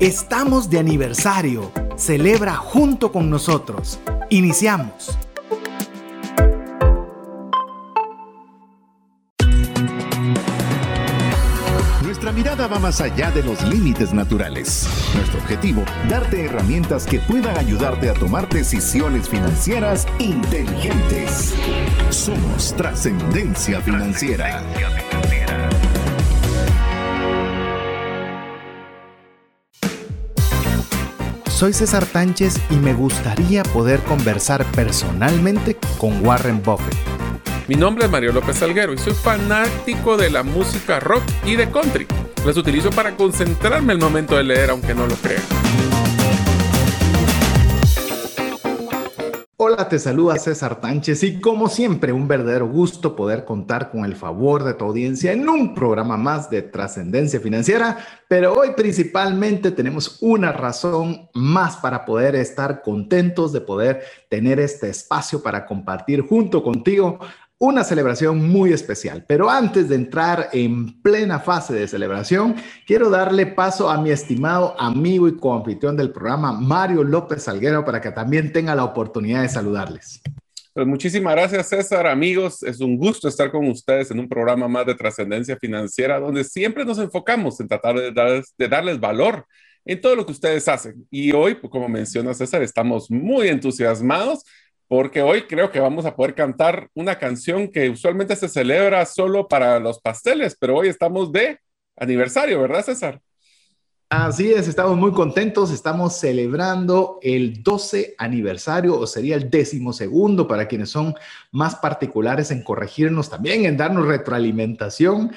Estamos de aniversario. Celebra junto con nosotros. Iniciamos. Nuestra mirada va más allá de los límites naturales. Nuestro objetivo, darte herramientas que puedan ayudarte a tomar decisiones financieras inteligentes. Somos trascendencia financiera. Soy César Tánchez y me gustaría poder conversar personalmente con Warren Buffett. Mi nombre es Mario López Salguero y soy fanático de la música rock y de country. Las utilizo para concentrarme el momento de leer, aunque no lo crean. Hola, te saluda César Tánchez y como siempre un verdadero gusto poder contar con el favor de tu audiencia en un programa más de trascendencia financiera, pero hoy principalmente tenemos una razón más para poder estar contentos de poder tener este espacio para compartir junto contigo una celebración muy especial. Pero antes de entrar en plena fase de celebración, quiero darle paso a mi estimado amigo y coanfitrión del programa, Mario López Salguero, para que también tenga la oportunidad de saludarles. Pues muchísimas gracias, César. Amigos, es un gusto estar con ustedes en un programa más de trascendencia financiera, donde siempre nos enfocamos en tratar de, darles valor en todo lo que ustedes hacen. Y hoy, pues, como menciona César, estamos muy entusiasmados porque hoy creo que vamos a poder cantar una canción que usualmente se celebra solo para los pasteles, pero hoy estamos de aniversario, ¿verdad, César? Así es, estamos muy contentos, estamos celebrando el 12 aniversario o sería el décimo segundo para quienes son más particulares en corregirnos también, en darnos retroalimentación,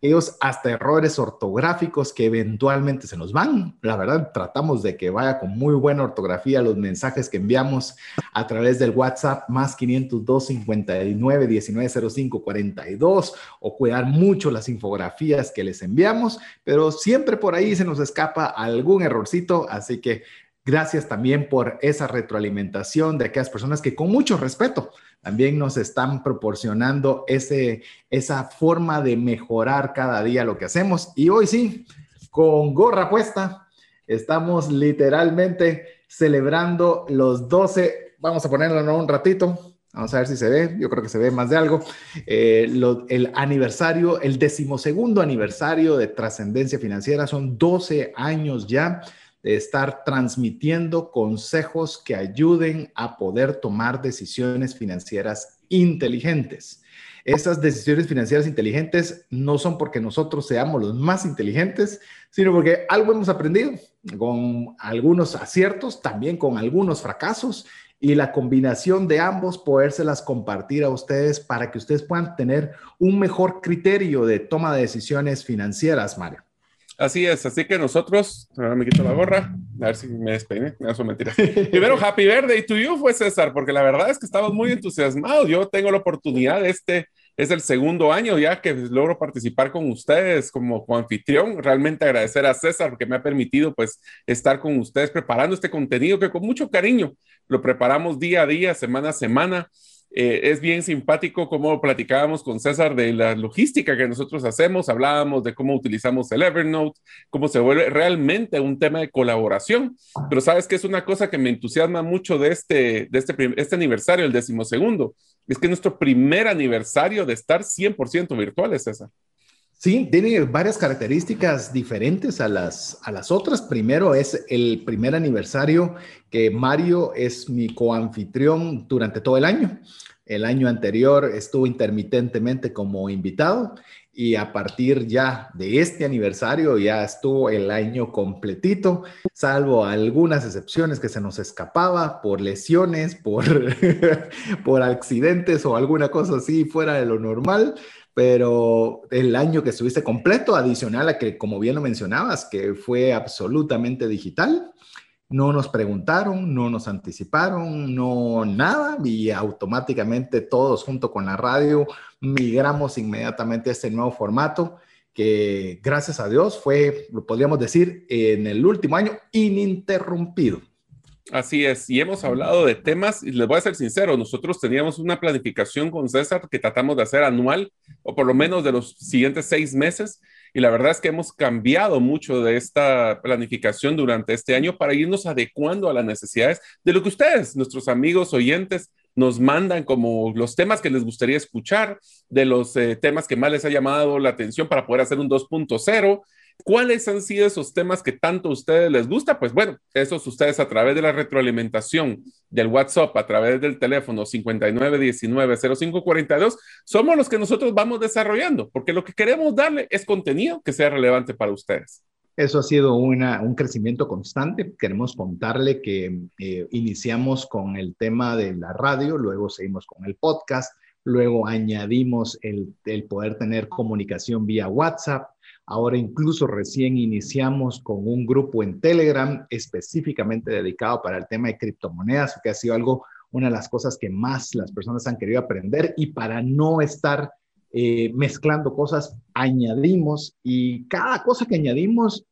ellos hasta errores ortográficos que eventualmente se nos van. La verdad, tratamos de que vaya con muy buena ortografía los mensajes que enviamos a través del WhatsApp más 502 59 19 05 42 o cuidar mucho las infografías que les enviamos, pero siempre por ahí se nos escapa algún errorcito, así que gracias también por esa retroalimentación de aquellas personas que con mucho respeto también nos están proporcionando ese, esa forma de mejorar cada día lo que hacemos. Y hoy sí, con gorra puesta, estamos literalmente celebrando los 12, vamos a ponerlo un ratito, Vamos a ver si se ve, yo creo que se ve más de algo. Eh, el aniversario, el decimosegundo aniversario de Trascendencia Financiera, son 12 años ya de estar transmitiendo consejos que ayuden a poder tomar decisiones financieras inteligentes. Esas decisiones financieras inteligentes no son porque nosotros seamos los más inteligentes, sino porque algo hemos aprendido, con algunos aciertos, también con algunos fracasos y la combinación de ambos podérselas compartir a ustedes para que ustedes puedan tener un mejor criterio de toma de decisiones financieras, Mario. Así es, así que nosotros, ahora me quito la gorra, a ver si me despeiné, me eso mentira. Primero, Happy Birthday to you fue César, porque la verdad es que estamos muy entusiasmados. Yo tengo la oportunidad de este es el segundo año ya que logro participar con ustedes como, anfitrión. Realmente agradecer a César porque me ha permitido pues estar con ustedes preparando este contenido que con mucho cariño lo preparamos día a día, semana a semana. Eh, es bien simpático como platicábamos con César de la logística que nosotros hacemos, hablábamos de cómo utilizamos el Evernote, cómo se vuelve realmente un tema de colaboración. Pero sabes que es una cosa que me entusiasma mucho de este, de este, este aniversario, el decimosegundo, es que es nuestro primer aniversario de estar 100% virtuales, César. Sí, tiene varias características diferentes a las, a las otras. Primero es el primer aniversario que Mario es mi coanfitrión durante todo el año. El año anterior estuvo intermitentemente como invitado y a partir ya de este aniversario ya estuvo el año completito, salvo algunas excepciones que se nos escapaba por lesiones, por, por accidentes o alguna cosa así fuera de lo normal pero el año que estuviste completo, adicional a que, como bien lo mencionabas, que fue absolutamente digital, no nos preguntaron, no nos anticiparon, no nada, y automáticamente todos junto con la radio migramos inmediatamente a este nuevo formato que gracias a Dios fue, lo podríamos decir, en el último año ininterrumpido. Así es, y hemos hablado de temas, y les voy a ser sincero, nosotros teníamos una planificación con César que tratamos de hacer anual, o por lo menos de los siguientes seis meses, y la verdad es que hemos cambiado mucho de esta planificación durante este año para irnos adecuando a las necesidades de lo que ustedes, nuestros amigos oyentes, nos mandan como los temas que les gustaría escuchar, de los eh, temas que más les ha llamado la atención para poder hacer un 2.0 ¿Cuáles han sido esos temas que tanto a ustedes les gusta? Pues bueno, esos ustedes a través de la retroalimentación del WhatsApp, a través del teléfono 5919-0542, somos los que nosotros vamos desarrollando, porque lo que queremos darle es contenido que sea relevante para ustedes. Eso ha sido una, un crecimiento constante. Queremos contarle que eh, iniciamos con el tema de la radio, luego seguimos con el podcast, luego añadimos el, el poder tener comunicación vía WhatsApp, Ahora incluso recién iniciamos con un grupo en Telegram específicamente dedicado para el tema de criptomonedas, que ha sido algo, una de las cosas que más las personas han querido aprender. Y para no estar eh, mezclando cosas, añadimos y cada cosa que añadimos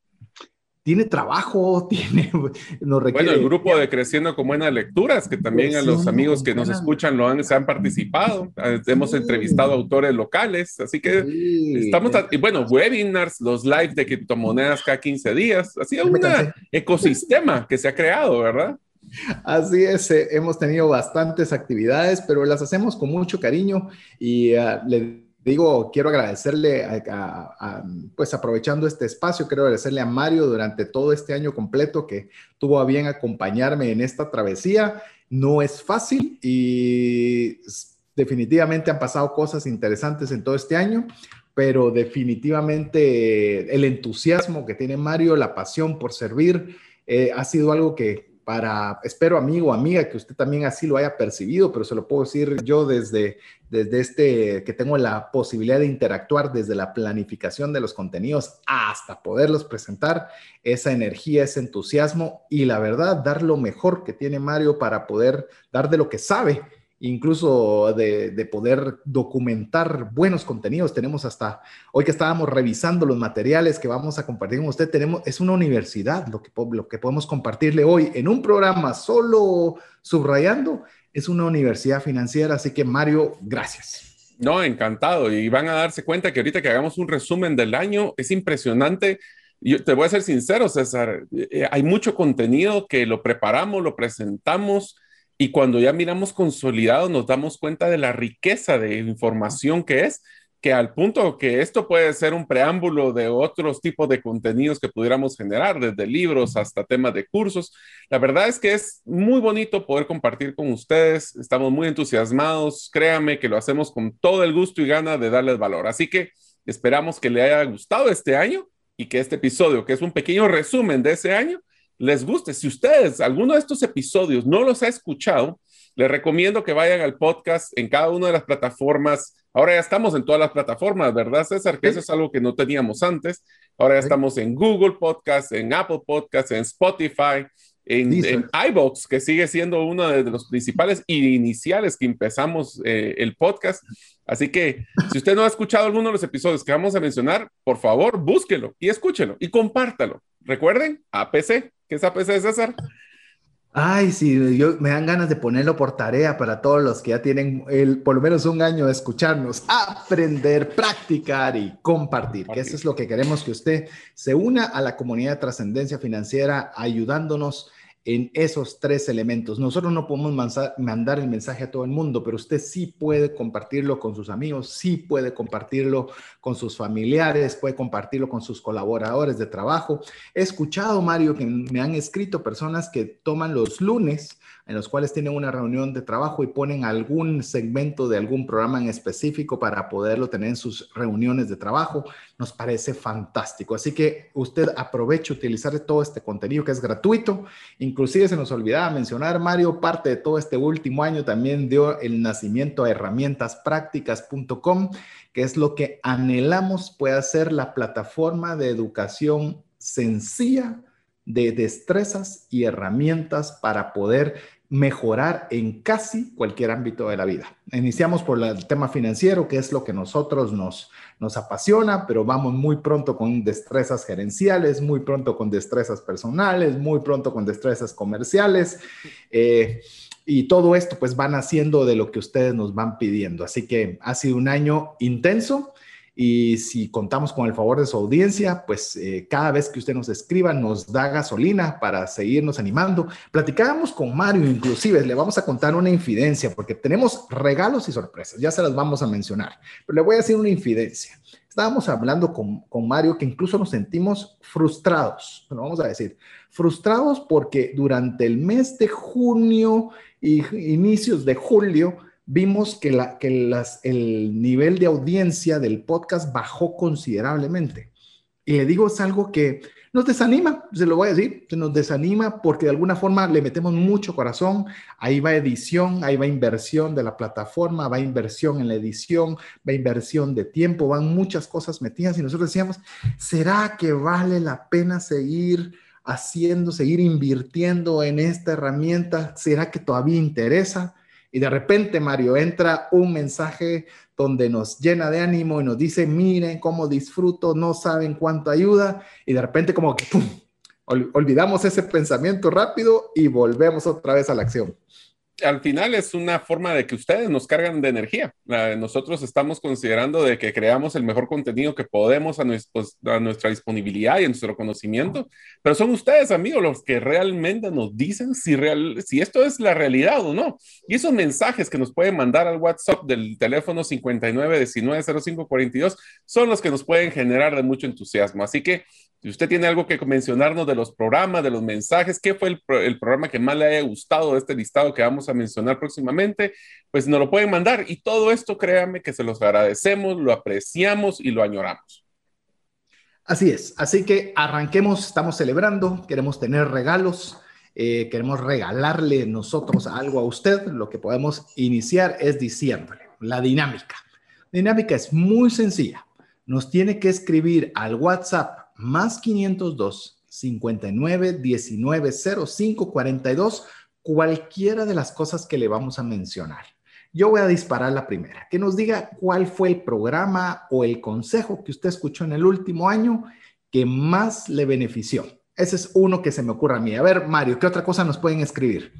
tiene trabajo, tiene, nos requiere... Bueno, el grupo de Creciendo con Buenas Lecturas, que también a los amigos que nos escuchan lo han, se han participado, ah, hemos entrevistado autores locales, así que estamos, y bueno, webinars, los live de criptomonedas cada 15 días, así es un ecosistema que se ha creado, ¿verdad? Así es, eh, hemos tenido bastantes actividades, pero las hacemos con mucho cariño y uh, le digo, quiero agradecerle, pues aprovechando este espacio, quiero agradecerle a Mario durante todo este año completo que tuvo a bien acompañarme en esta travesía. No es fácil y definitivamente han pasado cosas interesantes en todo este año, pero definitivamente el entusiasmo que tiene Mario, la pasión por servir, eh, ha sido algo que para, espero amigo, amiga, que usted también así lo haya percibido, pero se lo puedo decir yo desde, desde este, que tengo la posibilidad de interactuar desde la planificación de los contenidos hasta poderlos presentar, esa energía, ese entusiasmo y la verdad, dar lo mejor que tiene Mario para poder dar de lo que sabe incluso de, poder documentar buenos contenidos. Tenemos hasta, hoy que estábamos revisando los materiales que vamos a compartir con usted, tenemos, es una universidad lo que, lo que podemos compartirle hoy en un programa solo subrayando, es una universidad financiera. Así que Mario, gracias. No, encantado. Y van a darse cuenta que ahorita que hagamos un resumen del año, es impresionante. Yo te voy a ser sincero, César, eh, hay mucho contenido que lo preparamos, lo presentamos y cuando ya miramos consolidado nos damos cuenta de la riqueza de información que es, que al punto que esto puede ser un preámbulo de otros tipos de contenidos que pudiéramos generar, desde libros hasta temas de cursos. La verdad es que es muy bonito poder compartir con ustedes. Estamos muy entusiasmados. Créame que lo hacemos con todo el gusto y gana de darles valor. Así que esperamos que le haya gustado este año y que este episodio, que es un pequeño resumen de ese año, les guste. Si ustedes, alguno de estos episodios no los ha escuchado, les recomiendo que vayan al podcast en cada una de las plataformas. Ahora ya estamos en todas las plataformas, ¿verdad, César? Que eso es algo que no teníamos antes. Ahora ya estamos en Google Podcast, en Apple Podcast, en Spotify, en, en iBox, que sigue siendo uno de los principales iniciales que empezamos eh, el podcast. Así que si usted no ha escuchado alguno de los episodios que vamos a mencionar, por favor, búsquelo y escúchelo y compártalo. Recuerden, APC. ¿Qué es APC, César? Ay, sí, yo me dan ganas de ponerlo por tarea para todos los que ya tienen el, por lo menos un año de escucharnos, aprender, practicar y compartir, que eso es lo que queremos que usted se una a la comunidad de trascendencia financiera ayudándonos en esos tres elementos. Nosotros no podemos mandar el mensaje a todo el mundo, pero usted sí puede compartirlo con sus amigos, sí puede compartirlo con sus familiares, puede compartirlo con sus colaboradores de trabajo. He escuchado, Mario, que me han escrito personas que toman los lunes en los cuales tienen una reunión de trabajo y ponen algún segmento de algún programa en específico para poderlo tener en sus reuniones de trabajo. Nos parece fantástico. Así que usted aproveche utilizar todo este contenido que es gratuito. Inclusive se nos olvidaba mencionar, Mario, parte de todo este último año también dio el nacimiento a herramientasprácticas.com, que es lo que anhelamos puede ser la plataforma de educación sencilla de destrezas y herramientas para poder mejorar en casi cualquier ámbito de la vida. Iniciamos por el tema financiero, que es lo que nosotros nos, nos apasiona, pero vamos muy pronto con destrezas gerenciales, muy pronto con destrezas personales, muy pronto con destrezas comerciales. Eh, y todo esto pues van haciendo de lo que ustedes nos van pidiendo. Así que ha sido un año intenso y si contamos con el favor de su audiencia, pues eh, cada vez que usted nos escriba nos da gasolina para seguirnos animando. Platicábamos con Mario, inclusive, le vamos a contar una infidencia, porque tenemos regalos y sorpresas, ya se las vamos a mencionar, pero le voy a decir una infidencia. Estábamos hablando con, con Mario que incluso nos sentimos frustrados, lo vamos a decir, frustrados porque durante el mes de junio y inicios de julio, vimos que, la, que las, el nivel de audiencia del podcast bajó considerablemente. Y le digo, es algo que nos desanima, se lo voy a decir, se nos desanima porque de alguna forma le metemos mucho corazón, ahí va edición, ahí va inversión de la plataforma, va inversión en la edición, va inversión de tiempo, van muchas cosas metidas y nosotros decíamos, ¿será que vale la pena seguir haciendo, seguir invirtiendo en esta herramienta? ¿Será que todavía interesa? Y de repente, Mario, entra un mensaje donde nos llena de ánimo y nos dice, miren cómo disfruto, no saben cuánto ayuda. Y de repente como que, ¡pum! olvidamos ese pensamiento rápido y volvemos otra vez a la acción al final es una forma de que ustedes nos cargan de energía. Nosotros estamos considerando de que creamos el mejor contenido que podemos a, nuestra disponibilidad y a nuestro conocimiento, pero son ustedes, amigos, los que realmente nos dicen si, esto es la realidad o no. Y esos mensajes que nos pueden mandar al WhatsApp del teléfono 59190542 son los que nos pueden generar de mucho entusiasmo. Así que si usted tiene algo que mencionarnos de los programas, de los mensajes, qué fue el, programa que más le haya gustado de este listado que vamos a mencionar próximamente, pues nos lo pueden mandar. Y todo esto, créanme que se los agradecemos, lo apreciamos y lo añoramos. Así es. Así que arranquemos, estamos celebrando, queremos tener regalos. Eh, queremos regalarle nosotros algo a usted, lo que podemos iniciar es diciéndole la dinámica. La dinámica es muy sencilla. Nos tiene que escribir al WhatsApp más 502 59 19 05 42, cualquiera de las cosas que le vamos a mencionar. Yo voy a disparar la primera, que nos diga cuál fue el programa o el consejo que usted escuchó en el último año que más le benefició. Ese es uno que se me ocurre a mí. A ver, Mario, ¿qué otra cosa nos pueden escribir?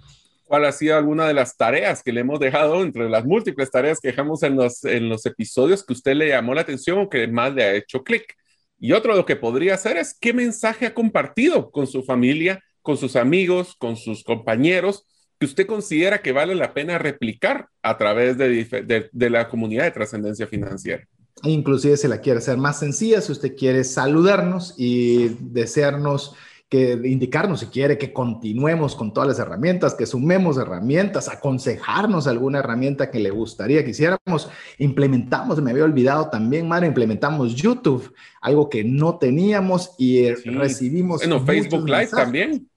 ¿Cuál ha sido alguna de las tareas que le hemos dejado entre las múltiples tareas que dejamos en los, en los episodios que usted le llamó la atención o que más le ha hecho clic? Y otro lo que podría hacer es qué mensaje ha compartido con su familia, con sus amigos, con sus compañeros, que usted considera que vale la pena replicar a través de, la comunidad de trascendencia financiera. Inclusive se la quiere hacer más sencilla, si usted quiere saludarnos y desearnos que indicarnos si quiere que continuemos con todas las herramientas, que sumemos herramientas, aconsejarnos alguna herramienta que le gustaría que hiciéramos. Implementamos, me había olvidado también, Mario, implementamos YouTube, algo que no teníamos y eh, recibimos. Bueno, Facebook Live también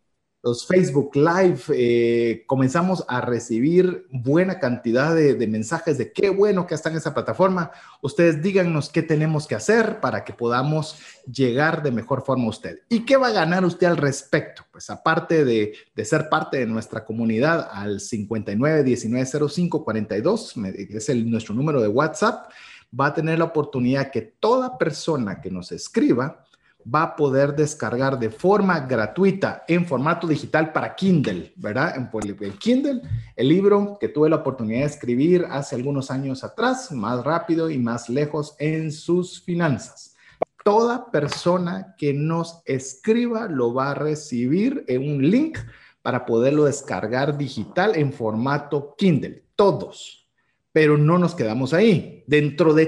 los Facebook Live, eh, comenzamos a recibir buena cantidad de, mensajes de qué bueno que está en esa plataforma. Ustedes díganos qué tenemos que hacer para que podamos llegar de mejor forma a usted. ¿Y qué va a ganar usted al respecto? Pues aparte de, ser parte de nuestra comunidad al 59 19 05 42, es el, nuestro número de WhatsApp, va a tener la oportunidad que toda persona que nos escriba, va a poder descargar de forma gratuita en formato digital para Kindle, ¿verdad? En, Kindle, el libro que tuve la oportunidad de escribir hace algunos años atrás, más rápido y más lejos en sus finanzas. Toda persona que nos escriba lo va a recibir en un link para poderlo descargar digital en formato Kindle. Todos, pero no nos quedamos ahí. Dentro de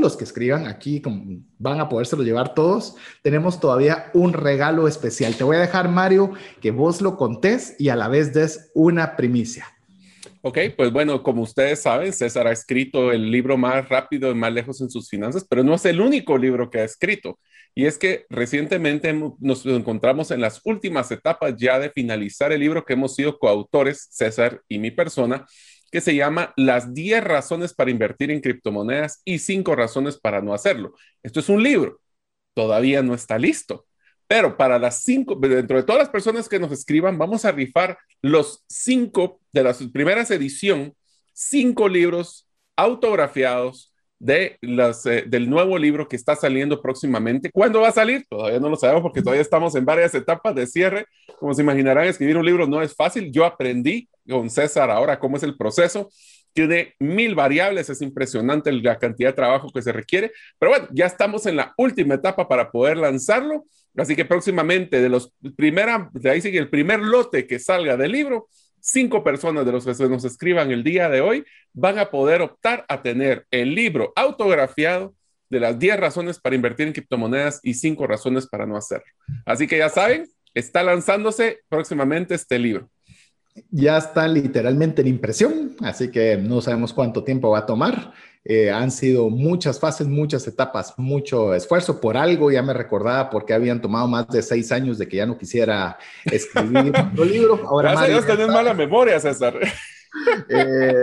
los que escriban aquí, van a podérselo llevar todos, tenemos todavía un regalo especial. Te voy a dejar, Mario, que vos lo contés y a la vez des una primicia. Ok, pues bueno, como ustedes saben, César ha escrito el libro más rápido y más lejos en sus finanzas, pero no es el único libro que ha escrito. Y es que recientemente nos encontramos en las últimas etapas ya de finalizar el libro que hemos sido coautores, César y mi persona, que se llama Las 10 razones para invertir en criptomonedas y 5 razones para no hacerlo. Esto es un libro, todavía no está listo, pero para las 5, dentro de todas las personas que nos escriban, vamos a rifar los 5 de la primera edición, 5 libros autografiados de las, eh, del nuevo libro que está saliendo próximamente. ¿Cuándo va a salir? Todavía no lo sabemos porque todavía estamos en varias etapas de cierre. Como se imaginarán, escribir un libro no es fácil. Yo aprendí con César ahora cómo es el proceso. tiene mil variables, es impresionante la cantidad de trabajo que se requiere, pero bueno, ya estamos en la última etapa para poder lanzarlo, así que próximamente de los primera, de ahí sigue el primer lote que salga del libro, cinco personas de los que se nos escriban el día de hoy van a poder optar a tener el libro autografiado de las 10 razones para invertir en criptomonedas y 5 razones para no hacerlo. Así que ya saben, está lanzándose próximamente este libro. Ya está literalmente en impresión, así que no sabemos cuánto tiempo va a tomar. Eh, han sido muchas fases, muchas etapas, mucho esfuerzo. Por algo ya me recordaba porque habían tomado más de seis años de que ya no quisiera escribir otro libro. Ahora Gracias a Dios mala memoria, César. Eh,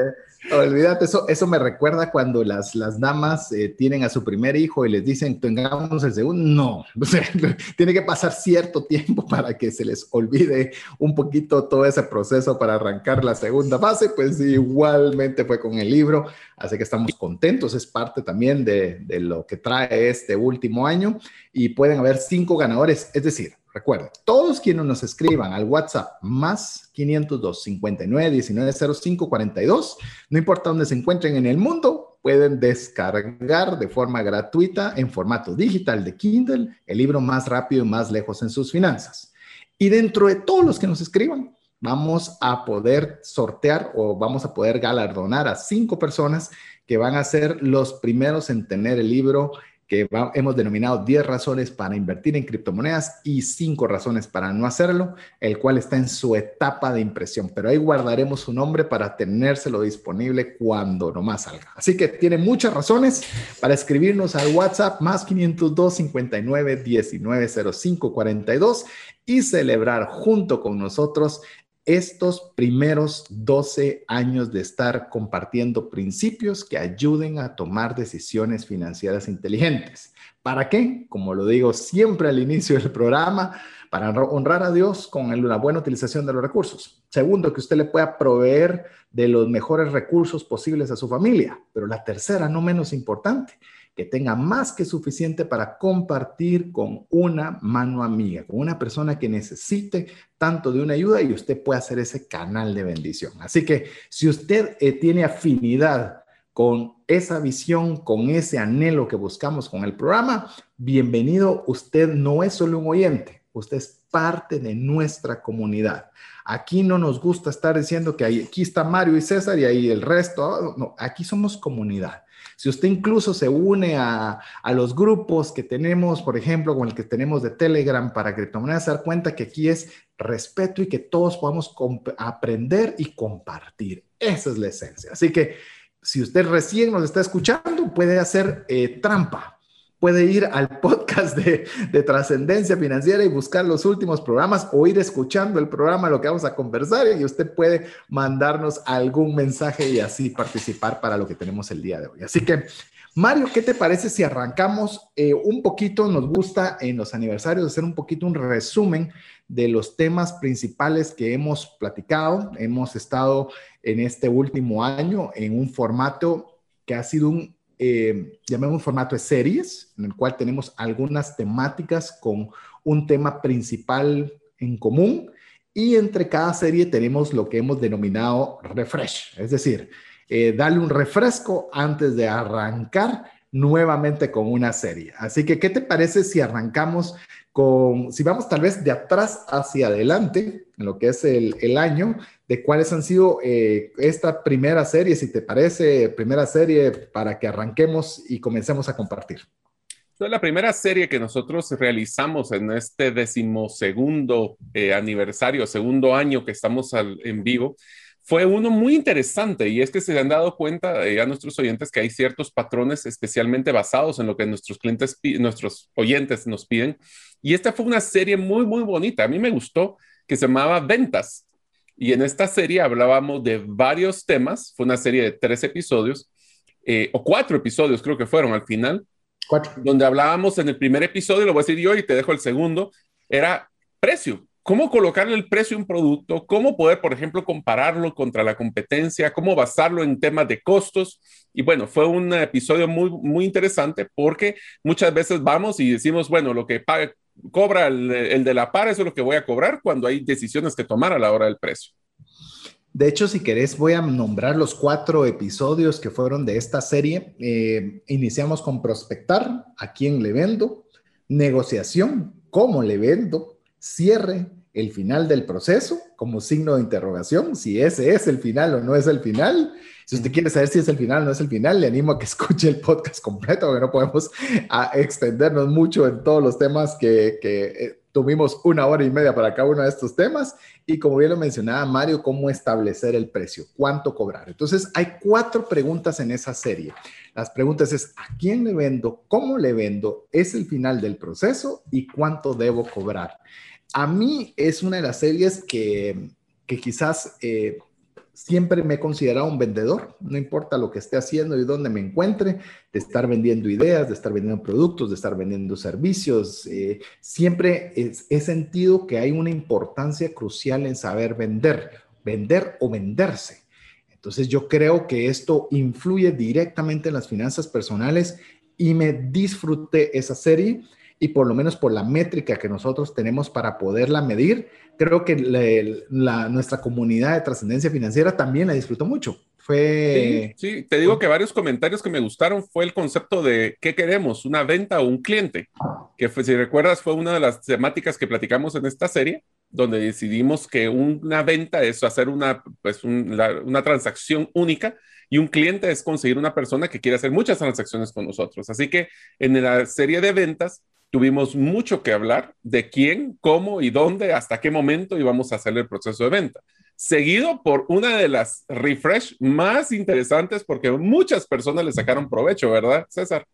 Olvídate, eso, eso me recuerda cuando las, las damas eh, tienen a su primer hijo y les dicen, tengamos el segundo. No, tiene que pasar cierto tiempo para que se les olvide un poquito todo ese proceso para arrancar la segunda fase. Pues igualmente fue con el libro, así que estamos contentos. Es parte también de, de lo que trae este último año y pueden haber cinco ganadores, es decir, Recuerden, todos quienes nos escriban al WhatsApp más 502 59 19 05 42, no importa dónde se encuentren en el mundo, pueden descargar de forma gratuita en formato digital de Kindle el libro más rápido y más lejos en sus finanzas. Y dentro de todos los que nos escriban, vamos a poder sortear o vamos a poder galardonar a cinco personas que van a ser los primeros en tener el libro que hemos denominado 10 razones para invertir en criptomonedas y 5 razones para no hacerlo, el cual está en su etapa de impresión, pero ahí guardaremos su nombre para tenérselo disponible cuando nomás salga. Así que tiene muchas razones para escribirnos al WhatsApp más 502 59 19 05 42 y celebrar junto con nosotros estos primeros 12 años de estar compartiendo principios que ayuden a tomar decisiones financieras inteligentes. ¿Para qué? Como lo digo siempre al inicio del programa, para honrar a Dios con la buena utilización de los recursos. Segundo, que usted le pueda proveer de los mejores recursos posibles a su familia. Pero la tercera, no menos importante, que tenga más que suficiente para compartir con una mano amiga, con una persona que necesite tanto de una ayuda y usted pueda hacer ese canal de bendición. Así que si usted eh, tiene afinidad con esa visión, con ese anhelo que buscamos con el programa, bienvenido. Usted no es solo un oyente, usted es parte de nuestra comunidad. Aquí no nos gusta estar diciendo que aquí está Mario y César y ahí el resto. No, aquí somos comunidad. Si usted incluso se une a, los grupos que tenemos, por ejemplo, con el que tenemos de Telegram para criptomonedas, se da cuenta que aquí es respeto y que todos podamos aprender y compartir. Esa es la esencia. Así que si usted recién nos está escuchando, puede hacer eh, trampa puede ir al podcast de, trascendencia financiera y buscar los últimos programas o ir escuchando el programa, lo que vamos a conversar y usted puede mandarnos algún mensaje y así participar para lo que tenemos el día de hoy. Así que, Mario, ¿qué te parece si arrancamos eh, un poquito? Nos gusta en los aniversarios hacer un poquito un resumen de los temas principales que hemos platicado. Hemos estado en este último año en un formato que ha sido un eh, llamemos formato de series, en el cual tenemos algunas temáticas con un tema principal en común y entre cada serie tenemos lo que hemos denominado refresh, es decir, eh, darle un refresco antes de arrancar nuevamente con una serie. Así que, ¿qué te parece si arrancamos si vamos tal vez de atrás hacia adelante, en lo que es el, año, de cuáles han sido eh, esta primera serie, si te parece, primera serie para que arranquemos y comencemos a compartir. la primera serie que nosotros realizamos en este decimosegundo eh, aniversario, segundo año que estamos en vivo, fue uno muy interesante y es que se han dado cuenta eh, a nuestros oyentes que hay ciertos patrones especialmente basados en lo que nuestros clientes, nuestros oyentes nos piden. Y esta fue una serie muy, muy bonita. A mí me gustó que se llamaba Ventas. Y en esta serie hablábamos de varios temas, fue una serie de tres episodios, eh, o cuatro episodios creo que fueron al final, cuatro. donde hablábamos en el primer episodio, lo voy a decir yo y te dejo el segundo, era precio, cómo colocarle el precio a un producto, cómo poder, por ejemplo, compararlo contra la competencia, cómo basarlo en temas de costos. Y bueno, fue un episodio muy, muy interesante porque muchas veces vamos y decimos, bueno, lo que paga, cobra el, de la par, eso es lo que voy a cobrar cuando hay decisiones que tomar a la hora del precio. De hecho, si querés, voy a nombrar los cuatro episodios que fueron de esta serie. Eh, iniciamos con prospectar, a quién le vendo, negociación, cómo le vendo, cierre, el final del proceso como signo de interrogación, si ese es el final o no es el final. Si usted quiere saber si es el final o no es el final, le animo a que escuche el podcast completo, porque no podemos a, extendernos mucho en todos los temas que, que eh, tuvimos una hora y media para cada uno de estos temas. Y como bien lo mencionaba Mario, cómo establecer el precio, cuánto cobrar. Entonces, hay cuatro preguntas en esa serie. Las preguntas es, ¿a quién le vendo? ¿Cómo le vendo? ¿Es el final del proceso? ¿Y cuánto debo cobrar? A mí es una de las series que, quizás eh, siempre me he considerado un vendedor, no importa lo que esté haciendo y dónde me encuentre, de estar vendiendo ideas, de estar vendiendo productos, de estar vendiendo servicios. Eh, siempre he sentido que hay una importancia crucial en saber vender, vender o venderse. Entonces yo creo que esto influye directamente en las finanzas personales y me disfruté esa serie y por lo menos por la métrica que nosotros tenemos para poderla medir, creo que nuestra comunidad de trascendencia financiera también la disfrutó mucho. Fue... Sí, te digo que varios comentarios que me gustaron fue el concepto de qué queremos, una venta o un cliente, que si recuerdas fue una de las temáticas que platicamos en esta serie, donde decidimos que una venta es hacer una, pues una transacción única y un cliente es conseguir una persona que quiere hacer muchas transacciones con nosotros. Así que en la serie de ventas tuvimos mucho que hablar de quién, cómo y dónde, hasta qué momento íbamos a hacer el proceso de venta. Seguido por una de las refresh más interesantes porque muchas personas le sacaron provecho, ¿verdad, César?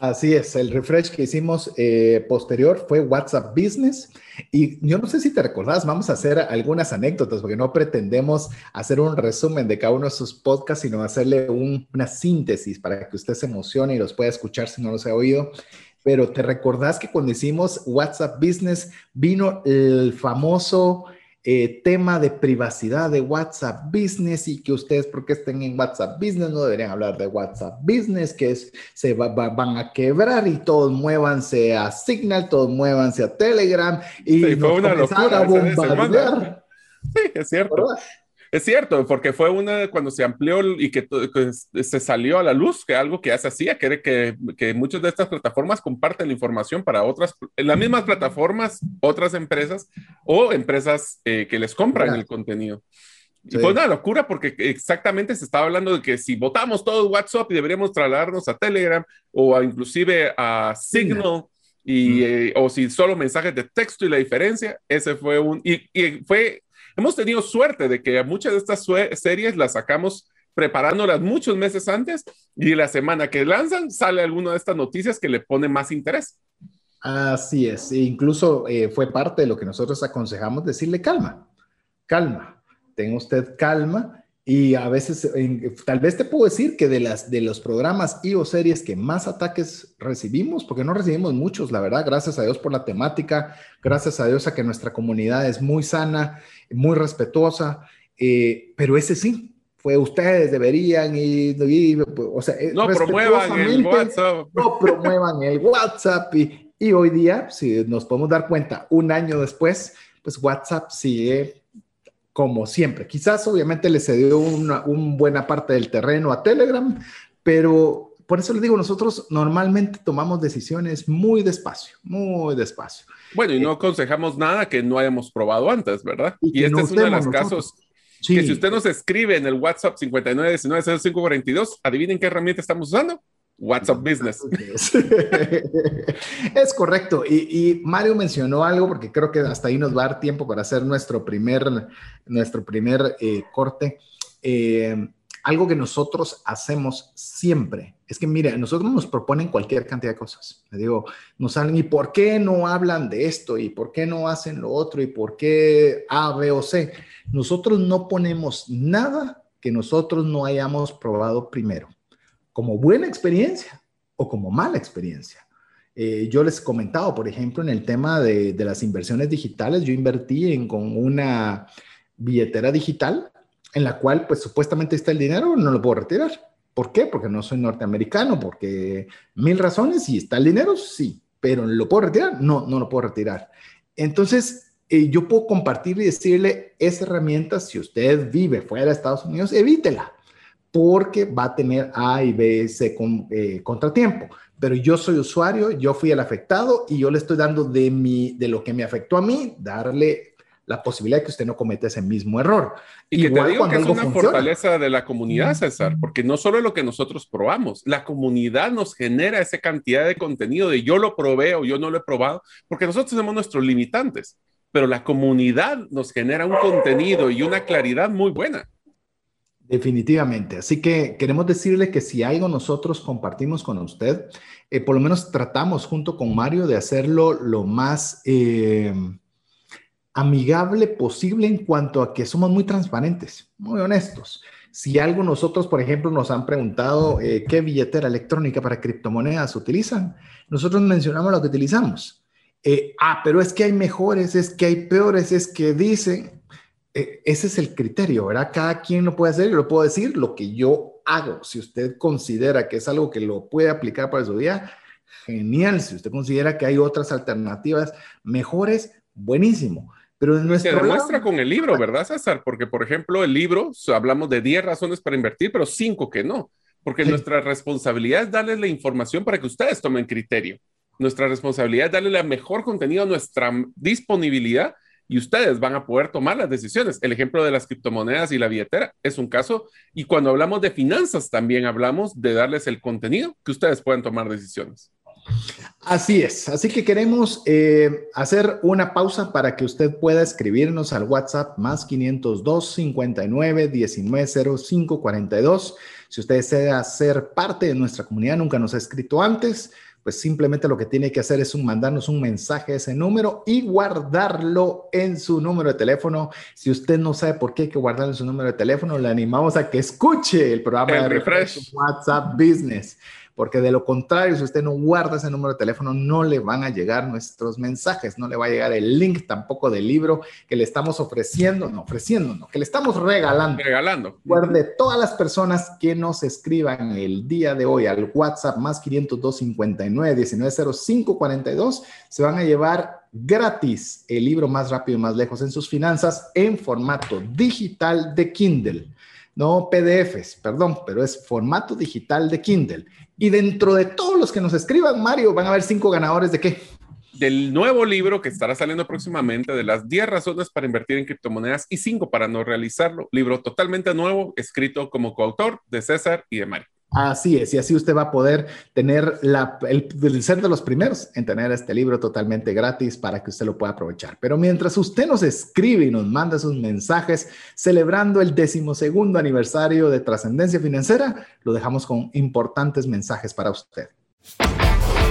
Así es, el refresh que hicimos eh, posterior fue WhatsApp Business y yo no sé si te recordás, vamos a hacer algunas anécdotas porque no pretendemos hacer un resumen de cada uno de sus podcasts, sino hacerle una síntesis para que usted se emocione y los pueda escuchar si no los ha oído pero te recordás que cuando hicimos WhatsApp Business vino el famoso eh, tema de privacidad de WhatsApp Business y que ustedes porque estén en WhatsApp Business no deberían hablar de WhatsApp Business, que es, se van a quebrar y todos muévanse a Signal, todos muévanse a Telegram y sí, fue una locura a bombardear. Sí, es cierto. Es cierto, porque fue una cuando se amplió y que, se salió a la luz, que algo que ya se hacía, que que, que muchas de estas plataformas comparten la información para otras, en las mismas plataformas, otras empresas o empresas eh, que les compran el contenido. Y fue una locura porque exactamente se estaba hablando de que si votamos todo WhatsApp y deberíamos trasladarnos a Telegram o a, inclusive a Signal. Y, eh, o si solo mensajes de texto y la diferencia, ese fue un, y, y fue Hemos tenido suerte de que muchas de estas series las sacamos preparándolas muchos meses antes y la semana que lanzan sale alguna de estas noticias que le pone más interés. Así es, e incluso eh, fue parte de lo que nosotros aconsejamos decirle calma, calma, tenga usted calma y a veces, tal vez te puedo decir que de, las, de los programas y o series que más ataques recibimos, porque no recibimos muchos, la verdad, gracias a Dios por la temática, gracias a Dios a que nuestra comunidad es muy sana, muy respetuosa, eh, pero ese sí, fue ustedes deberían y, o sea, no promuevan el WhatsApp. No promuevan el WhatsApp y, y hoy día, si nos podemos dar cuenta, un año después, pues WhatsApp sigue como siempre. Quizás obviamente le cedió una, buena parte del terreno a Telegram, pero por eso les digo, nosotros normalmente tomamos decisiones muy despacio, muy despacio. Bueno, y no aconsejamos nada que no hayamos probado antes, ¿verdad? Y, este es uno de los casos que si usted nos escribe en el WhatsApp 59190542, adivinen qué herramienta estamos usando. WhatsApp Business. es correcto. Y, Mario mencionó algo, porque creo que hasta ahí nos va a dar tiempo para hacer nuestro primer, nuestro primer eh, corte. Eh, algo que nosotros hacemos siempre es que, mire, nosotros nos proponen cualquier cantidad de cosas. Le digo, nos salen, ¿y por qué no hablan de esto? ¿Y por qué no hacen lo otro? ¿Y por qué A, B o C? Nosotros no ponemos nada que nosotros no hayamos probado primero como buena experiencia o como mala experiencia. Eh, yo les he comentado, por ejemplo, en el tema de, las inversiones digitales, yo invertí en, con una billetera digital en la cual pues supuestamente está el dinero, no lo puedo retirar. ¿Por qué? Porque no soy norteamericano, porque mil razones, si está el dinero, sí, pero ¿lo puedo retirar? No, no lo puedo retirar. Entonces, eh, yo puedo compartir y decirle esa herramienta, si usted vive fuera de Estados Unidos, evítela, porque va a tener A y B, C con, eh, contratiempo. Pero yo soy usuario, yo fui el afectado y yo le estoy dando de, mi, de lo que me afectó a mí, darle la posibilidad de que usted no cometa ese mismo error. Y que te digo que es una fortaleza de la comunidad, César, porque no solo es lo que nosotros probamos, la comunidad nos genera esa cantidad de contenido de yo lo probé o yo no lo he probado, porque nosotros tenemos nuestros limitantes, pero la comunidad nos genera un contenido y una claridad muy buena. Definitivamente. Así que queremos decirle que si algo nosotros compartimos con usted, eh, por lo menos tratamos junto con Mario de hacerlo lo más... Eh, amigable posible en cuanto a que somos muy transparentes, muy honestos. Si algo nosotros, por ejemplo, nos han preguntado eh, qué billetera electrónica para criptomonedas utilizan, nosotros mencionamos lo que utilizamos. Eh, ah, pero es que hay mejores, es que hay peores, es que dicen, eh, ese es el criterio, ¿verdad? Cada quien lo puede hacer, yo lo puedo decir lo que yo hago. Si usted considera que es algo que lo puede aplicar para su día, genial. Si usted considera que hay otras alternativas mejores, buenísimo. Pero Se demuestra con el libro, ¿verdad, César? Porque, por ejemplo, el libro, hablamos de 10 razones para invertir, pero 5 que no. Porque nuestra responsabilidad es darles la información para que ustedes tomen criterio. Nuestra responsabilidad es darle el mejor contenido a nuestra disponibilidad y ustedes van a poder tomar las decisiones. El ejemplo de las criptomonedas y la billetera es un caso. Y cuando hablamos de finanzas, también hablamos de darles el contenido que ustedes puedan tomar decisiones. Así es, así que queremos eh, hacer una pausa para que usted pueda escribirnos al WhatsApp más 502 59 19 05 42. Si usted desea ser parte de nuestra comunidad, nunca nos ha escrito antes, pues simplemente lo que tiene que hacer es mandarnos un mensaje a ese número y guardarlo en su número de teléfono. Si usted no sabe por qué hay que guardarlo en su número de teléfono, le animamos a que escuche el programa de refresh WhatsApp Business porque de lo contrario, si usted no guarda ese número de teléfono, no le van a llegar nuestros mensajes, no le va a llegar el link tampoco del libro que le estamos ofreciendo, no, ofreciendo, no, que le estamos regalando. Regalando. Recuerde, todas las personas que nos escriban el día de hoy al WhatsApp más 502 59 1905 42 se van a llevar gratis el libro más rápido y más lejos en sus finanzas en formato digital de Kindle no PDFs, perdón, pero es formato digital de Kindle. Y dentro de todos los que nos escriban, Mario, van a haber cinco ganadores de qué? Del nuevo libro que estará saliendo próximamente, de las 10 razones para invertir en criptomonedas y 5 para no realizarlo. Libro totalmente nuevo, escrito como coautor de César y de Mario. Así es, y así usted va a poder tener la, el, ser de los primeros en tener este libro totalmente gratis para que usted lo pueda aprovechar. Pero mientras usted nos escribe y nos manda sus mensajes celebrando el decimosegundo aniversario de Trascendencia Financiera, lo dejamos con importantes mensajes para usted.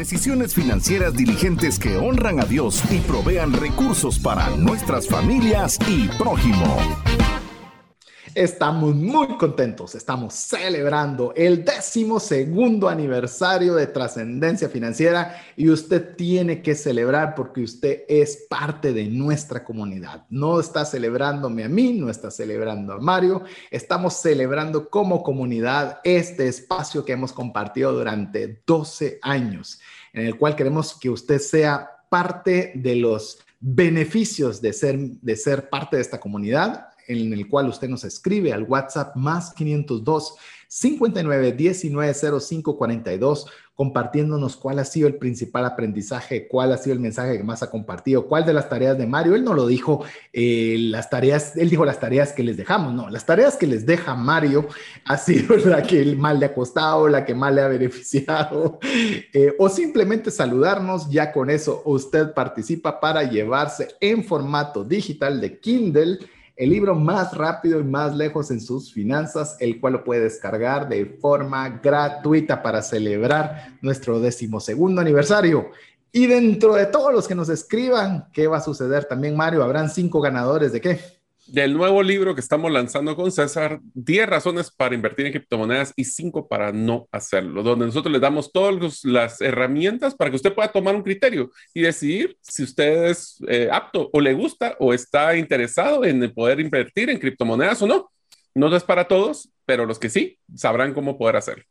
Decisiones financieras diligentes que honran a Dios y provean recursos para nuestras familias y prójimo. Estamos muy contentos, estamos celebrando el décimo segundo aniversario de trascendencia financiera y usted tiene que celebrar porque usted es parte de nuestra comunidad. No está celebrándome a mí, no está celebrando a Mario, estamos celebrando como comunidad este espacio que hemos compartido durante 12 años, en el cual queremos que usted sea parte de los beneficios de ser, de ser parte de esta comunidad en el cual usted nos escribe al WhatsApp más 502 59 19 05 42 compartiéndonos cuál ha sido el principal aprendizaje, cuál ha sido el mensaje que más ha compartido, cuál de las tareas de Mario. Él no lo dijo, eh, las tareas, él dijo las tareas que les dejamos, no, las tareas que les deja Mario ha sido la que mal le ha costado, la que más le ha beneficiado, eh, o simplemente saludarnos, ya con eso usted participa para llevarse en formato digital de Kindle el libro más rápido y más lejos en sus finanzas, el cual lo puede descargar de forma gratuita para celebrar nuestro decimosegundo aniversario. Y dentro de todos los que nos escriban, ¿qué va a suceder también, Mario? ¿Habrán cinco ganadores de qué? Del nuevo libro que estamos lanzando con César, 10 razones para invertir en criptomonedas y 5 para no hacerlo, donde nosotros le damos todas las herramientas para que usted pueda tomar un criterio y decidir si usted es eh, apto o le gusta o está interesado en poder invertir en criptomonedas o no. No es para todos, pero los que sí sabrán cómo poder hacerlo.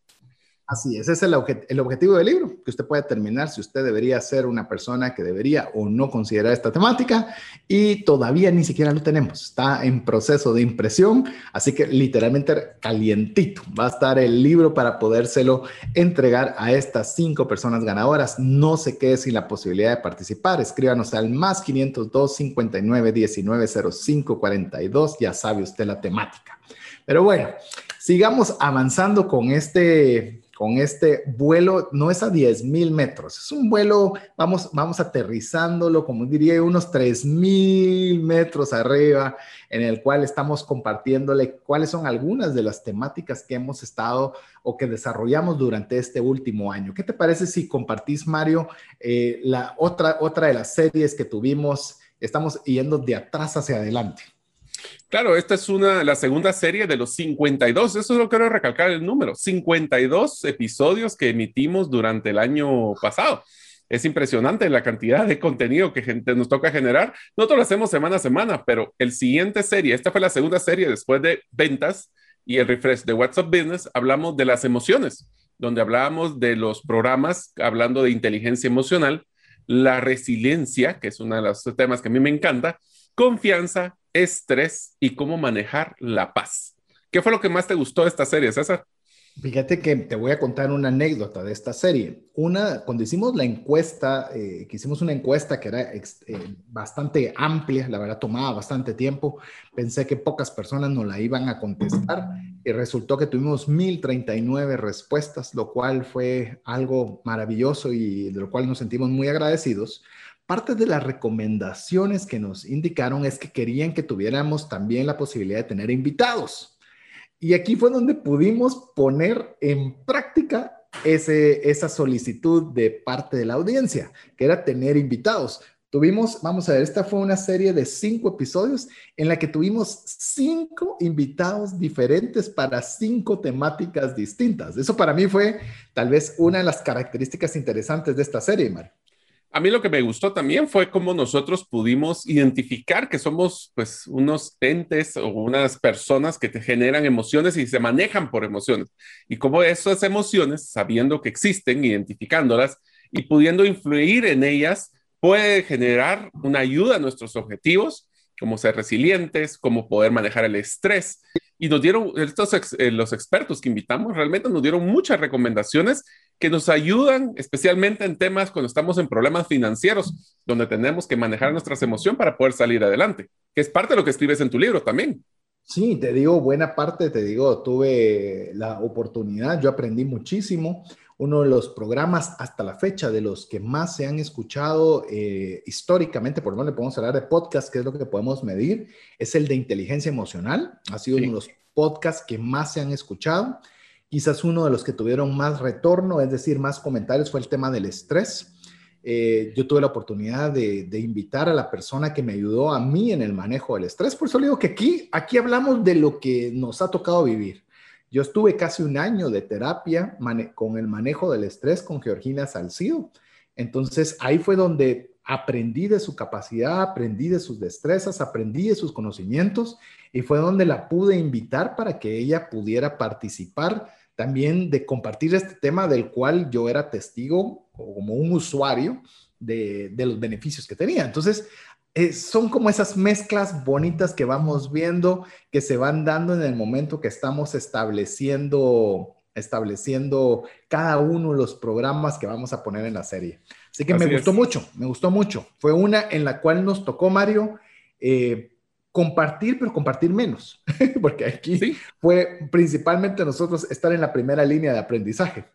Así es, ese es el, objetivo del libro, que usted pueda determinar si usted debería ser una persona que debería o no considerar esta temática y todavía ni siquiera lo tenemos, está en proceso de impresión, así que literalmente calientito va a estar el libro para podérselo entregar a estas cinco personas ganadoras. No se quede sin la posibilidad de participar, escríbanos al más 502 59 19 05 42, ya sabe usted la temática. Pero bueno, sigamos avanzando con este con este vuelo, no es a 10 mil metros, es un vuelo, vamos, vamos aterrizándolo, como diría, unos 3 mil metros arriba, en el cual estamos compartiéndole cuáles son algunas de las temáticas que hemos estado o que desarrollamos durante este último año. ¿Qué te parece si compartís, Mario, eh, la otra, otra de las series que tuvimos? Estamos yendo de atrás hacia adelante. Claro, esta es una, la segunda serie de los 52, eso es lo que quiero recalcar el número, 52 episodios que emitimos durante el año pasado. Es impresionante la cantidad de contenido que gente nos toca generar. Nosotros lo hacemos semana a semana, pero el siguiente serie, esta fue la segunda serie después de ventas y el refresh de WhatsApp Business, hablamos de las emociones, donde hablábamos de los programas, hablando de inteligencia emocional, la resiliencia, que es uno de los temas que a mí me encanta, confianza, estrés y cómo manejar la paz. ¿Qué fue lo que más te gustó de esta serie, César? Fíjate que te voy a contar una anécdota de esta serie. Una, cuando hicimos la encuesta, eh, que hicimos una encuesta que era eh, bastante amplia, la verdad tomaba bastante tiempo, pensé que pocas personas nos la iban a contestar y resultó que tuvimos 1039 respuestas, lo cual fue algo maravilloso y de lo cual nos sentimos muy agradecidos. Parte de las recomendaciones que nos indicaron es que querían que tuviéramos también la posibilidad de tener invitados. Y aquí fue donde pudimos poner en práctica ese, esa solicitud de parte de la audiencia, que era tener invitados. Tuvimos, vamos a ver, esta fue una serie de cinco episodios en la que tuvimos cinco invitados diferentes para cinco temáticas distintas. Eso para mí fue tal vez una de las características interesantes de esta serie, Mario. A mí lo que me gustó también fue cómo nosotros pudimos identificar que somos pues unos entes o unas personas que te generan emociones y se manejan por emociones. Y cómo esas emociones, sabiendo que existen, identificándolas y pudiendo influir en ellas, puede generar una ayuda a nuestros objetivos, como ser resilientes, como poder manejar el estrés y nos dieron, estos eh, los expertos que invitamos, realmente nos dieron muchas recomendaciones que nos ayudan especialmente en temas cuando estamos en problemas financieros, donde tenemos que manejar nuestra emoción para poder salir adelante, que es parte de lo que escribes en tu libro también. Sí, te digo, buena parte, te digo, tuve la oportunidad, yo aprendí muchísimo. Uno de los programas hasta la fecha de los que más se han escuchado eh, históricamente, por lo menos le podemos hablar de podcast, que es lo que podemos medir, es el de inteligencia emocional. Ha sido uno de los podcasts que más se han escuchado. Quizás uno de los que tuvieron más retorno, es decir, más comentarios, fue el tema del estrés. Eh, yo tuve la oportunidad de, de, invitar a la persona que me ayudó a mí en el manejo del estrés. Por eso le digo que aquí, aquí hablamos de lo que nos ha tocado vivir. Yo estuve casi un año de terapia con el manejo del estrés con Georgina Salcido. Entonces ahí fue donde aprendí de su capacidad, aprendí de sus destrezas, aprendí de sus conocimientos y fue donde la pude invitar para que ella pudiera participar también de compartir este tema del cual yo era testigo como un usuario de, los beneficios que tenía. Entonces, eh, son como esas mezclas bonitas que vamos viendo, que se van dando en el momento que estamos estableciendo, estableciendo cada uno de los programas que vamos a poner en la serie. Así que me gustó mucho, me gustó mucho. Fue una en la cual nos tocó, Mario, eh, compartir, pero compartir menos, porque aquí fue principalmente nosotros estar en la primera línea de aprendizaje.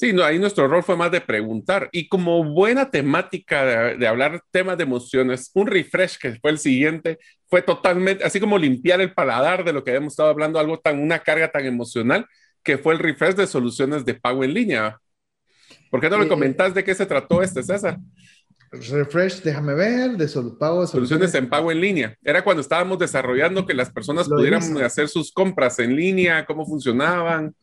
Sí, no, ahí nuestro rol fue más de preguntar. Y como buena temática de, hablar temas de emociones, un refresh que fue el siguiente, fue totalmente, así como limpiar el paladar de lo que habíamos estado hablando, algo tan, una carga tan emocional, que fue el refresh de soluciones de pago en línea. ¿Por qué no le eh, comentás de qué se trató este, César? Refresh, déjame ver, de pago. Soluciones en pago en línea. Era cuando estábamos desarrollando que las personas pudieran hacer sus compras en línea, cómo funcionaban.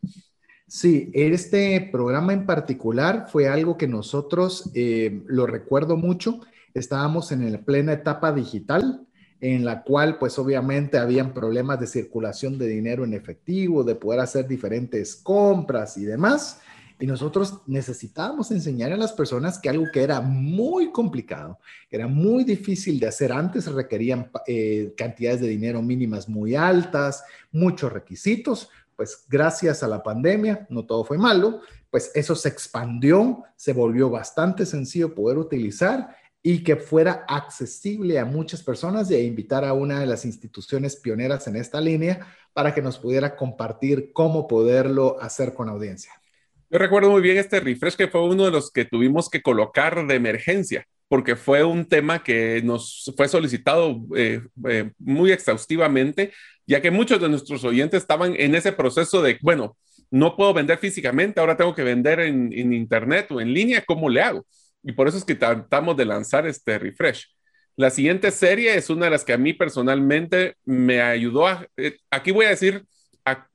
Sí, este programa en particular fue algo que nosotros, eh, lo recuerdo mucho, estábamos en la plena etapa digital, en la cual pues obviamente habían problemas de circulación de dinero en efectivo, de poder hacer diferentes compras y demás. Y nosotros necesitábamos enseñar a las personas que algo que era muy complicado, era muy difícil de hacer antes, requerían eh, cantidades de dinero mínimas muy altas, muchos requisitos, pues gracias a la pandemia, no todo fue malo, pues eso se expandió, se volvió bastante sencillo poder utilizar y que fuera accesible a muchas personas e invitar a una de las instituciones pioneras en esta línea para que nos pudiera compartir cómo poderlo hacer con audiencia. Yo recuerdo muy bien este refresh que fue uno de los que tuvimos que colocar de emergencia, porque fue un tema que nos fue solicitado eh, eh, muy exhaustivamente, ya que muchos de nuestros oyentes estaban en ese proceso de, bueno, no puedo vender físicamente, ahora tengo que vender en, internet o en línea, ¿cómo le hago? Y por eso es que tratamos de lanzar este refresh. La siguiente serie es una de las que a mí personalmente me ayudó a, eh, aquí voy a decir, a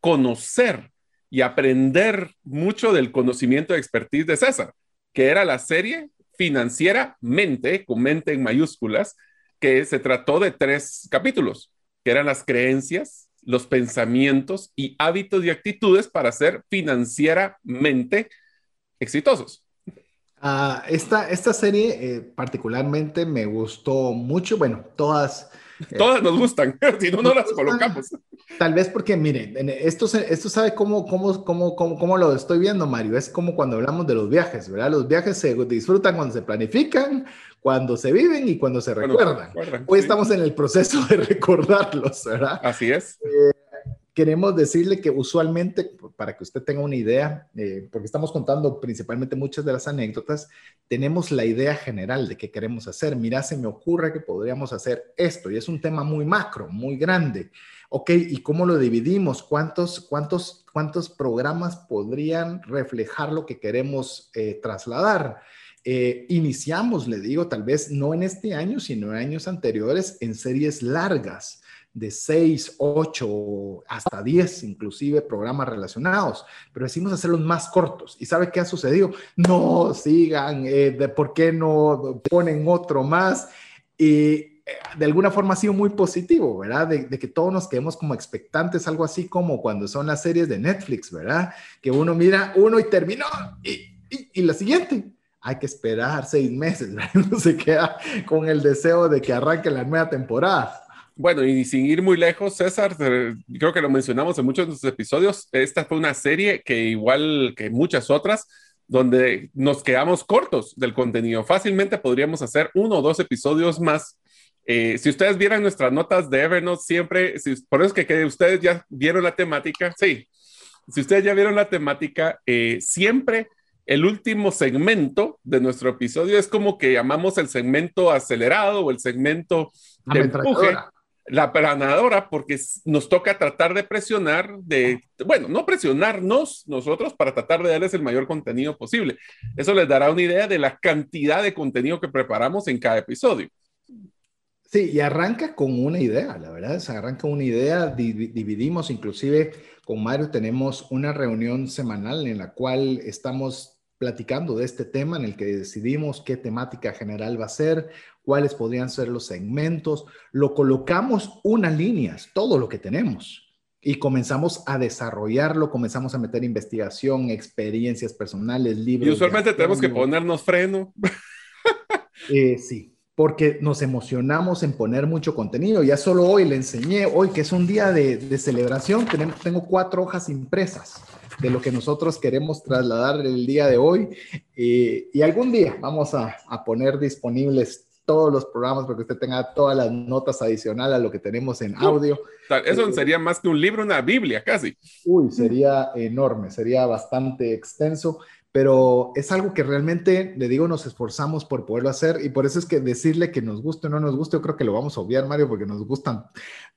conocer y aprender mucho del conocimiento de expertise de César, que era la serie financiera Mente, con mente en mayúsculas, que se trató de tres capítulos, que eran las creencias, los pensamientos y hábitos y actitudes para ser financieramente exitosos. Uh, esta, esta serie eh, particularmente me gustó mucho, bueno, todas Todas nos gustan, si no, no las colocamos. Tal vez porque, miren, esto, esto sabe cómo, cómo, cómo, cómo, cómo lo estoy viendo, Mario. Es como cuando hablamos de los viajes, ¿verdad? Los viajes se disfrutan cuando se planifican, cuando se viven y cuando se recuerdan. Hoy estamos en el proceso de recordarlos, ¿verdad? Así es. Eh, queremos decirle que usualmente, para que usted tenga una idea, eh, porque estamos contando principalmente muchas de las anécdotas, tenemos la idea general de qué queremos hacer. Mira, se me ocurre que podríamos hacer esto y es un tema muy macro, muy grande. Ok, ¿y cómo lo dividimos? ¿Cuántos, cuántos, cuántos programas podrían reflejar lo que queremos eh, trasladar? Eh, iniciamos, le digo, tal vez no en este año, sino en años anteriores, en series largas de 6, 8, hasta 10 inclusive programas relacionados, pero decimos hacerlos más cortos. ¿Y sabe qué ha sucedido? No sigan, eh, de por qué no ponen otro más. Y eh, de alguna forma ha sido muy positivo, ¿verdad? De, que todos nos quedemos como expectantes, algo así como cuando son las series de Netflix, ¿verdad? Que uno mira uno y terminó y, y, la siguiente. Hay que esperar seis meses, ¿verdad? Uno se queda con el deseo de que arranque la nueva temporada. Bueno, y sin ir muy lejos, César, creo que lo mencionamos en muchos de nuestros episodios, esta fue una serie que igual que muchas otras, donde nos quedamos cortos del contenido. Fácilmente podríamos hacer uno o dos episodios más. Eh, si ustedes vieran nuestras notas de Evernote, siempre, si, por eso es que, ustedes ya vieron la temática, sí, si ustedes ya vieron la temática, eh, siempre el último segmento de nuestro episodio es como que llamamos el segmento acelerado o el segmento de empuje la planadora porque nos toca tratar de presionar, de, bueno, no presionarnos nosotros para tratar de darles el mayor contenido posible. Eso les dará una idea de la cantidad de contenido que preparamos en cada episodio. Sí, y arranca con una idea, la verdad, se arranca una idea, dividimos, inclusive con Mario tenemos una reunión semanal en la cual estamos platicando de este tema en el que decidimos qué temática general va a ser, cuáles podrían ser los segmentos, lo colocamos unas líneas, todo lo que tenemos. Y comenzamos a desarrollarlo, comenzamos a meter investigación, experiencias personales, libros. Y usualmente tenemos que ponernos freno. Eh, sí, porque nos emocionamos en poner mucho contenido. Ya solo hoy le enseñé, hoy que es un día de, celebración, tenemos, tengo cuatro hojas impresas de lo que nosotros queremos trasladar el día de hoy. Eh, y algún día vamos a, a poner disponibles todos los programas para que usted tenga todas las notas adicionales a lo que tenemos en audio. Eso eh, sería más que un libro, una Biblia casi. Uy, sería enorme, sería bastante extenso pero es algo que realmente, le digo, nos esforzamos por poderlo hacer y por eso es que decirle que nos guste o no nos guste, yo creo que lo vamos a obviar, Mario, porque nos gustan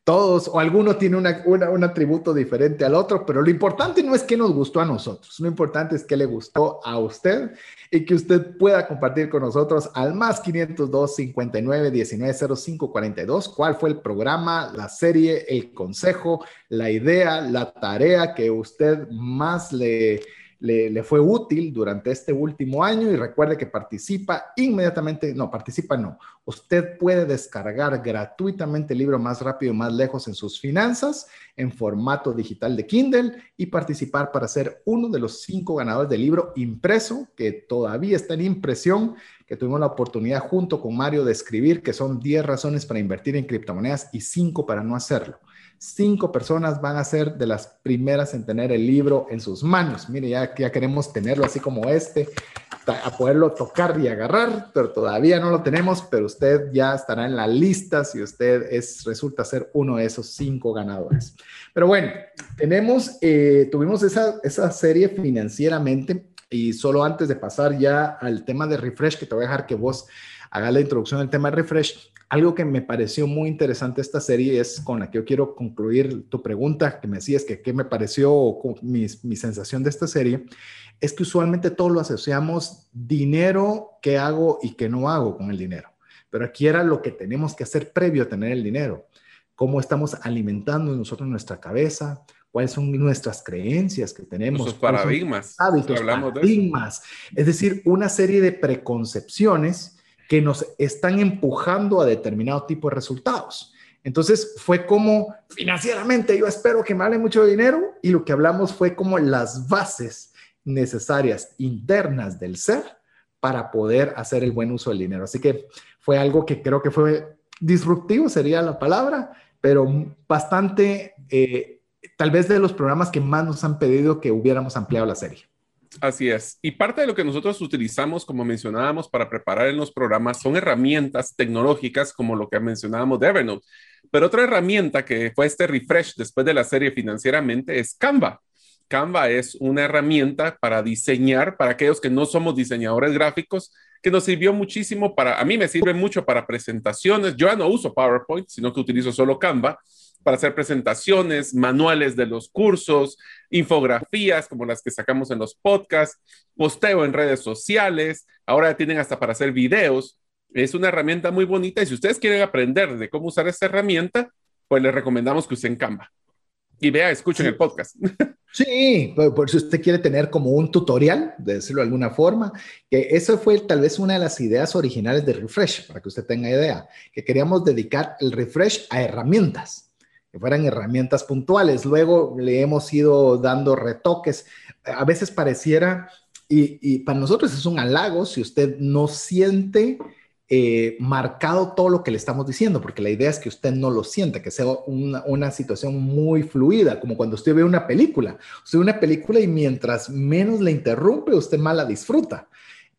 todos o alguno tiene una, un atributo diferente al otro, pero lo importante no es que nos gustó a nosotros, lo importante es que le gustó a usted y que usted pueda compartir con nosotros al más 502 59 19 05 42 cuál fue el programa, la serie, el consejo, la idea, la tarea que usted más le le, fue útil durante este último año y recuerde que participa inmediatamente, no, participa no, usted puede descargar gratuitamente el libro más rápido y más lejos en sus finanzas en formato digital de Kindle y participar para ser uno de los cinco ganadores del libro impreso que todavía está en impresión que tuvimos la oportunidad junto con Mario de escribir, que son 10 razones para invertir en criptomonedas y 5 para no hacerlo cinco personas van a ser de las primeras en tener el libro en sus manos. Mire, ya, queremos tenerlo así como este, a poderlo tocar y agarrar, pero todavía no lo tenemos, pero usted ya estará en la lista si usted es, resulta ser uno de esos cinco ganadores. Pero bueno, tenemos, eh, tuvimos esa, esa serie financieramente y solo antes de pasar ya al tema de refresh, que te voy a dejar que vos hagas la introducción del tema de refresh, algo que me pareció muy interesante esta serie es con la que yo quiero concluir tu pregunta, que me decías que qué me pareció mi, mi sensación de esta serie, es que usualmente todos lo asociamos dinero, qué hago y qué no hago con el dinero. Pero aquí era lo que tenemos que hacer previo a tener el dinero. Cómo estamos alimentando nosotros nuestra cabeza, cuáles son nuestras creencias que tenemos. Nuestros paradigmas. Hábitos, paradigmas. Es decir, una serie de preconcepciones que nos están empujando a determinado tipo de resultados. Entonces fue como financieramente yo espero que me vale mucho dinero y lo que hablamos fue como las bases necesarias internas del ser para poder hacer el buen uso del dinero. Así que fue algo que creo que fue disruptivo, sería la palabra, pero bastante, eh, tal vez de los programas que más nos han pedido que hubiéramos ampliado la serie. Así es. Y parte de lo que nosotros utilizamos, como mencionábamos, para preparar en los programas son herramientas tecnológicas como lo que mencionábamos de Evernote. Pero otra herramienta que fue este refresh después de la serie financieramente es Canva. Canva es una herramienta para diseñar, para aquellos que no somos diseñadores gráficos, que nos sirvió muchísimo para, a mí me sirve mucho para presentaciones. Yo ya no uso PowerPoint, sino que utilizo solo Canva para hacer presentaciones, manuales de los cursos, infografías como las que sacamos en los podcasts, posteo en redes sociales, ahora tienen hasta para hacer videos. Es una herramienta muy bonita y si ustedes quieren aprender de cómo usar esta herramienta, pues les recomendamos que usen Canva. Y vea, escuchen el podcast. Sí, por, si usted quiere tener como un tutorial, de decirlo de alguna forma, que eso fue tal vez una de las ideas originales de Refresh, para que usted tenga idea, que queríamos dedicar el Refresh a herramientas que fueran herramientas puntuales. Luego le hemos ido dando retoques. A veces pareciera, y, para nosotros es un halago si usted no siente eh, marcado todo lo que le estamos diciendo, porque la idea es que usted no lo sienta, que sea una, una, situación muy fluida, como cuando usted ve una película. Usted ve una película y mientras menos le interrumpe, usted más la disfruta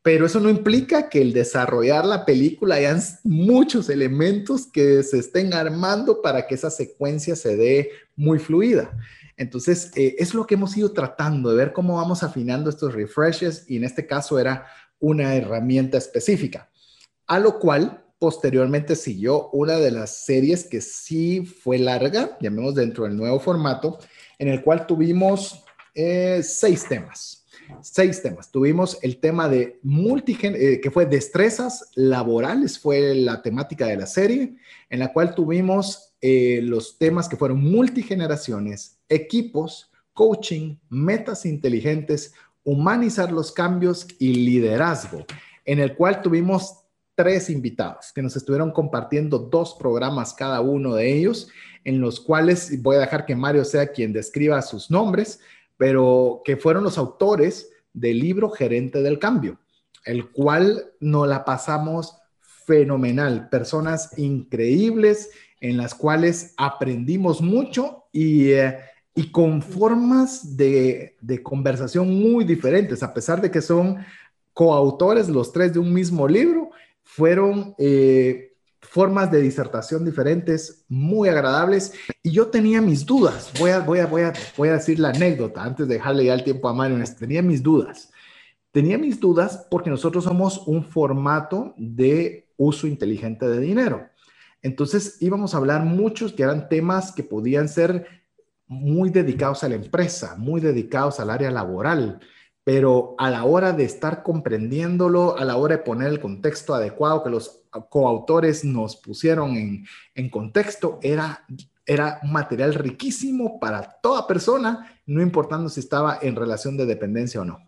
pero eso no implica que el desarrollar la película hayan muchos elementos que se estén armando para que esa secuencia se dé muy fluida. Entonces, eh, es lo que hemos ido tratando de ver cómo vamos afinando estos refreshes y en este caso era una herramienta específica, a lo cual posteriormente siguió una de las series que sí fue larga, llamemos dentro del nuevo formato, en el cual tuvimos eh, seis temas seis temas. Tuvimos el tema de multigen, eh, que fue destrezas laborales, fue la temática de la serie, en la cual tuvimos eh, los temas que fueron multigeneraciones, equipos, coaching, metas inteligentes, humanizar los cambios y liderazgo, en el cual tuvimos tres invitados que nos estuvieron compartiendo dos programas cada uno de ellos, en los cuales voy a dejar que Mario sea quien describa sus nombres, pero que fueron los autores del libro Gerente del Cambio, el cual nos la pasamos fenomenal, personas increíbles en las cuales aprendimos mucho y, eh, y con formas de, de, conversación muy diferentes, a pesar de que son coautores los tres de un mismo libro, fueron eh, formas de disertación diferentes, muy agradables, y yo tenía mis dudas, voy a, voy a, voy a, voy a decir la anécdota antes de dejarle ya el tiempo a Mario, tenía mis dudas. Tenía mis dudas porque nosotros somos un formato de uso inteligente de dinero. Entonces íbamos a hablar muchos que eran temas que podían ser muy dedicados a la empresa, muy dedicados al área laboral, pero a la hora de estar comprendiéndolo, a la hora de poner el contexto adecuado que los coautores nos pusieron en, contexto, era, era un material riquísimo para toda persona, no importando si estaba en relación de dependencia o no.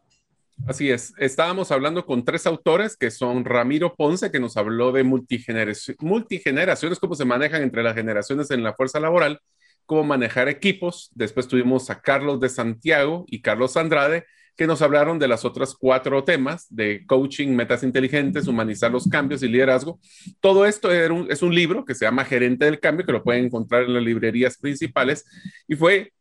Así es, estábamos hablando con tres autores que son Ramiro Ponce, que nos habló de multigeneraciones, cómo se manejan entre las generaciones en la fuerza laboral, cómo manejar equipos. Después tuvimos a Carlos de Santiago y Carlos Andrade, que nos hablaron de las otras cuatro temas de coaching, metas inteligentes, humanizar los cambios y liderazgo. Todo esto es un libro que se llama Gerente del Cambio, que lo pueden encontrar en las librerías principales. Y fue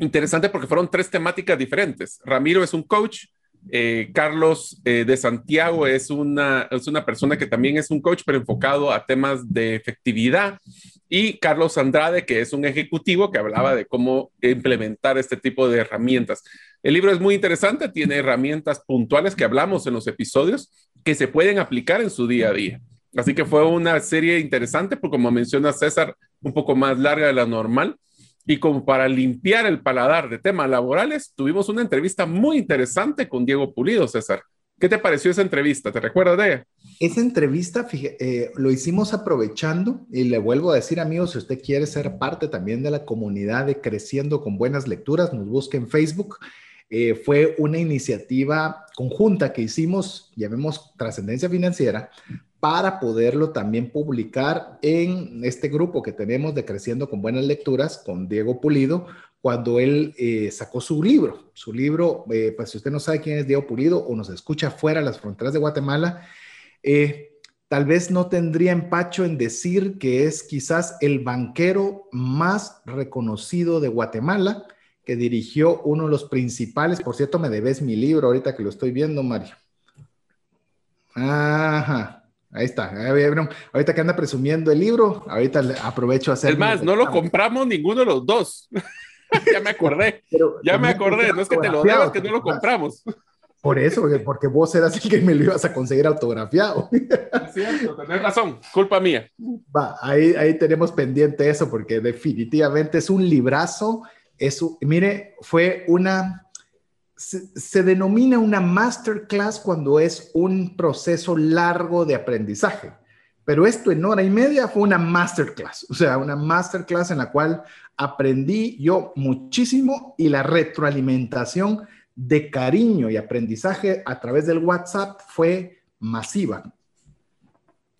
interesante porque fueron tres temáticas diferentes. Ramiro es un coach, eh, Carlos eh, de Santiago es una, es una persona que también es un coach, pero enfocado a temas de efectividad. Y Carlos Andrade, que es un ejecutivo que hablaba de cómo implementar este tipo de herramientas. El libro es muy interesante, tiene herramientas puntuales que hablamos en los episodios que se pueden aplicar en su día a día. Así que fue una serie interesante, porque como menciona César, un poco más larga de la normal, y como para limpiar el paladar de temas laborales, tuvimos una entrevista muy interesante con Diego Pulido, César. ¿Qué te pareció esa entrevista? ¿Te recuerdas de ella? Esa entrevista eh, lo hicimos aprovechando y le vuelvo a decir, amigos, si usted quiere ser parte también de la comunidad de Creciendo con Buenas Lecturas, nos busque en Facebook. Eh, fue una iniciativa conjunta que hicimos, llamemos Trascendencia Financiera, para poderlo también publicar en este grupo que tenemos de Creciendo con Buenas Lecturas con Diego Pulido, cuando él eh, sacó su libro. Su libro, eh, pues si usted no sabe quién es Diego Pulido o nos escucha fuera de las fronteras de Guatemala, eh, tal vez no tendría empacho en decir que es quizás el banquero más reconocido de Guatemala, que dirigió uno de los principales, por cierto, me debes mi libro ahorita que lo estoy viendo, Mario. Ajá. Ahí está. Ahorita que anda presumiendo el libro, ahorita aprovecho a hacer. Es más, no lo compramos ninguno de los dos. ya me acordé. ya me acordé. No es que te lo debas, que no lo compramos. Por eso, porque, vos eras el que me lo ibas a conseguir autografiado. Es cierto, tenés razón, culpa mía. Va, ahí, ahí tenemos pendiente eso, porque definitivamente es un librazo. Es mire, fue una se, denomina una masterclass cuando es un proceso largo de aprendizaje. Pero esto en hora y media fue una masterclass, o sea, una masterclass en la cual aprendí yo muchísimo y la retroalimentación de cariño y aprendizaje a través del WhatsApp fue masiva.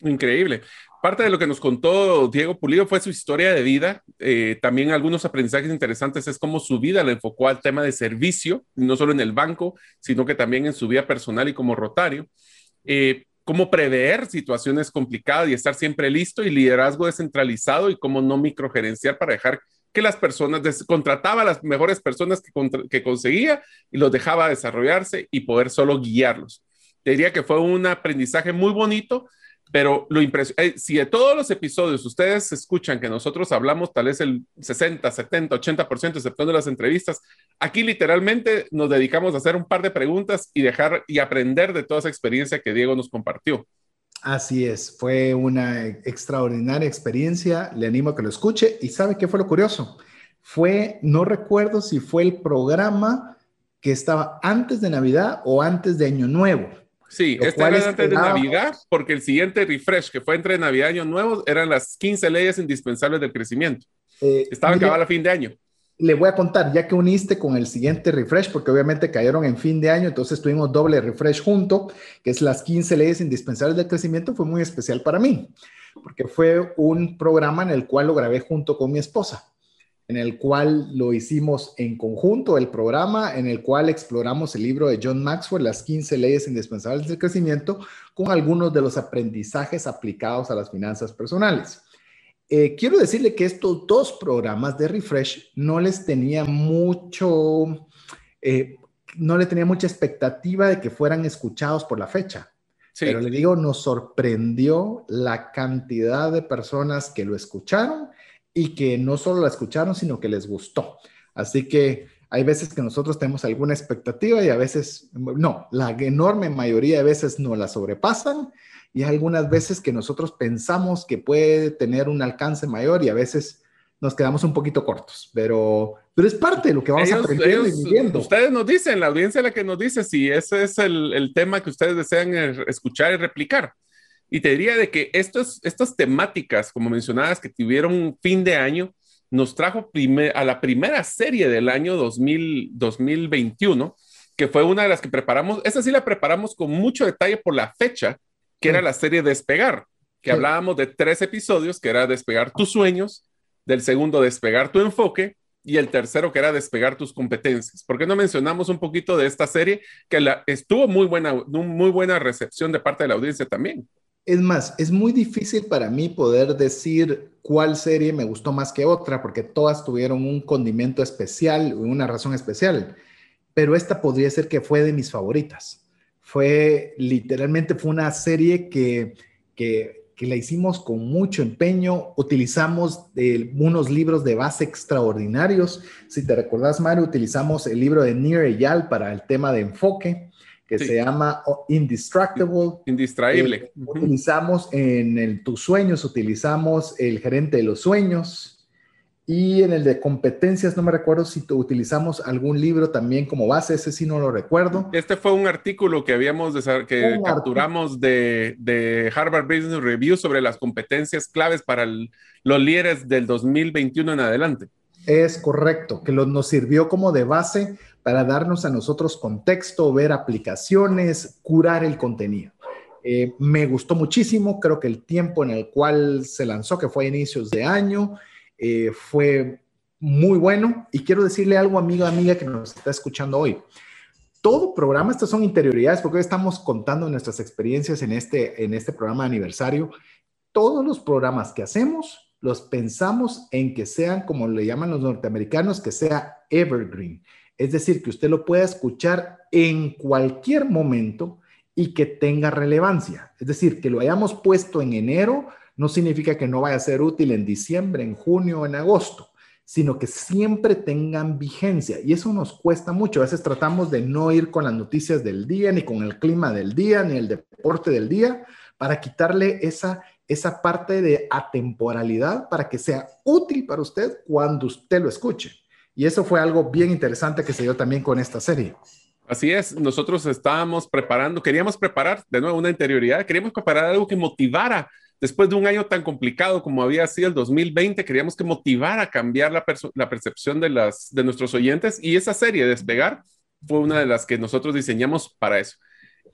Increíble. Parte de lo que nos contó Diego Pulido fue su historia de vida. Eh, también algunos aprendizajes interesantes es cómo su vida le enfocó al tema de servicio, no solo en el banco, sino que también en su vida personal y como rotario. Eh, cómo prever situaciones complicadas y estar siempre listo y liderazgo descentralizado y cómo no microgerenciar para dejar que las personas, contrataba a las mejores personas que, que conseguía y los dejaba desarrollarse y poder solo guiarlos. diría que fue un aprendizaje muy bonito pero lo impresionante, eh, si de todos los episodios ustedes escuchan que nosotros hablamos tal vez el 60, 70, 80%, exceptuando las entrevistas, aquí literalmente nos dedicamos a hacer un par de preguntas y dejar y aprender de toda esa experiencia que Diego nos compartió. Así es, fue una extraordinaria experiencia, le animo a que lo escuche y sabe qué fue lo curioso. Fue, no recuerdo si fue el programa que estaba antes de Navidad o antes de Año Nuevo Sí, este era antes de Navidad, porque el siguiente refresh que fue entre Navidad y Año Nuevo eran las 15 leyes indispensables del crecimiento. Eh, Estaban acabadas a fin de año. Le voy a contar, ya que uniste con el siguiente refresh, porque obviamente cayeron en fin de año, entonces tuvimos doble refresh junto, que es las 15 leyes indispensables del crecimiento, fue muy especial para mí, porque fue un programa en el cual lo grabé junto con mi esposa. En el cual lo hicimos en conjunto, el programa en el cual exploramos el libro de John Maxwell, Las 15 leyes indispensables del crecimiento, con algunos de los aprendizajes aplicados a las finanzas personales. Eh, quiero decirle que estos dos programas de Refresh no les tenía mucho, eh, no le tenía mucha expectativa de que fueran escuchados por la fecha. Pero le digo, nos sorprendió la cantidad de personas que lo escucharon y que no solo la escucharon, sino que les gustó. Así que hay veces que nosotros tenemos alguna expectativa y a veces, no, la enorme mayoría de veces no la sobrepasan y hay algunas veces que nosotros pensamos que puede tener un alcance mayor y a veces nos quedamos un poquito cortos, pero, pero es parte de lo que vamos a aprendiendo y viviendo. Ustedes nos dicen, la audiencia la que nos dice si ese es el, el tema que ustedes desean eh, escuchar y replicar. Y te diría de que estos, estas temáticas, como mencionabas, que tuvieron fin de año, nos trajo a la primera serie del año 2000, 2021, que fue una de las que preparamos. Esa sí la preparamos con mucho detalle por la fecha, que era la serie Despegar, que hablábamos de tres episodios, que era Despegar tus sueños, del segundo Despegar tu enfoque y el tercero que era despegar tus competencias. ¿Por qué no mencionamos un poquito de esta serie que la, estuvo muy buena, muy buena recepción de parte de la audiencia también? Es más, es muy difícil para mí poder decir cuál serie me gustó más que otra, porque todas tuvieron un condimento especial, una razón especial, pero esta podría ser que fue de mis favoritas. Fue literalmente, fue una serie que, que, que la hicimos con mucho empeño, utilizamos unos libros de base extraordinarios. Si te recordás, Mario, utilizamos el libro de Nir Eyal para el tema de enfoque que se llama Indistractable. Indistraíble. Eh, utilizamos en el Tus Sueños, utilizamos el gerente de los sueños. Y en el de competencias, no me recuerdo si utilizamos algún libro también como base, ese sí no lo recuerdo. Este fue un artículo que habíamos, que capturamos de, de, Harvard Business Review sobre las competencias claves para los líderes del 2021 en adelante. Es correcto, que nos sirvió como de base para darnos a nosotros contexto, ver aplicaciones, curar el contenido. Eh, me gustó muchísimo, creo que el tiempo en el cual se lanzó, que fue a inicios de año, eh, fue muy bueno. Y quiero decirle algo, amigo, amiga, que nos está escuchando hoy. Todo programa, estas son interioridades, porque hoy estamos contando nuestras experiencias en este, en este programa de aniversario. Todos los programas que hacemos los pensamos en que sean, como le llaman los norteamericanos, que sea evergreen es decir, que usted lo pueda escuchar en cualquier momento y que tenga relevancia. Es decir, que lo hayamos puesto en enero no significa que no vaya a ser útil en diciembre, en junio en agosto, sino que siempre tengan vigencia. Y eso nos cuesta mucho. A veces tratamos de no ir con las noticias del día, ni con el clima del día, ni el deporte del día, para quitarle esa, esa parte de atemporalidad para que sea útil para usted cuando usted lo escuche. Y eso fue algo bien interesante que se dio también con esta serie. Así es, nosotros estábamos preparando, queríamos preparar de nuevo una interioridad, queríamos preparar algo que motivara. Después de un año tan complicado como había sido el 2020, queríamos que motivara a cambiar la, percepción de, las, de nuestros oyentes y esa serie, Despegar, fue una de las que nosotros diseñamos para eso.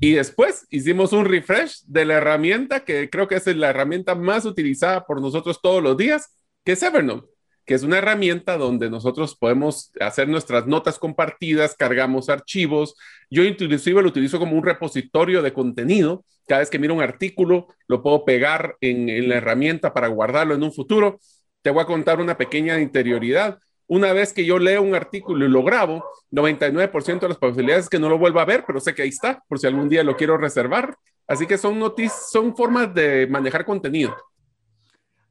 Y después hicimos un refresh de la herramienta que creo que es la herramienta más utilizada por nosotros todos los días, que es Evernote que es una herramienta donde nosotros podemos hacer nuestras notas compartidas, cargamos archivos. Yo inclusive lo utilizo como un repositorio de contenido. Cada vez que miro un artículo, lo puedo pegar en, la herramienta para guardarlo en un futuro. Te voy a contar una pequeña interioridad. Una vez que yo leo un artículo y lo grabo, 99% de las probabilidades es que no lo vuelva a ver, pero sé que ahí está, por si algún día lo quiero reservar. Así que son noticias, son formas de manejar contenido.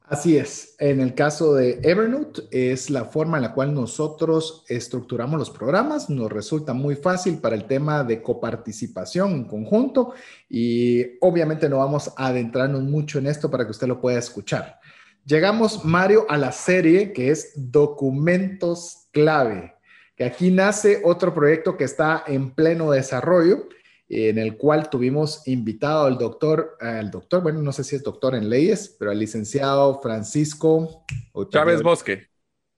Así es. En el caso de Evernote, es la forma en la cual nosotros estructuramos los programas. Nos resulta muy fácil para el tema de coparticipación en conjunto y obviamente no vamos a adentrarnos mucho en esto para que usted lo pueda escuchar. Llegamos, Mario, a la serie que es Documentos Clave, que aquí nace otro proyecto que está en pleno desarrollo en el cual tuvimos invitado al doctor, al doctor, bueno, no sé si es doctor en leyes, pero al licenciado Francisco Chávez Bosque.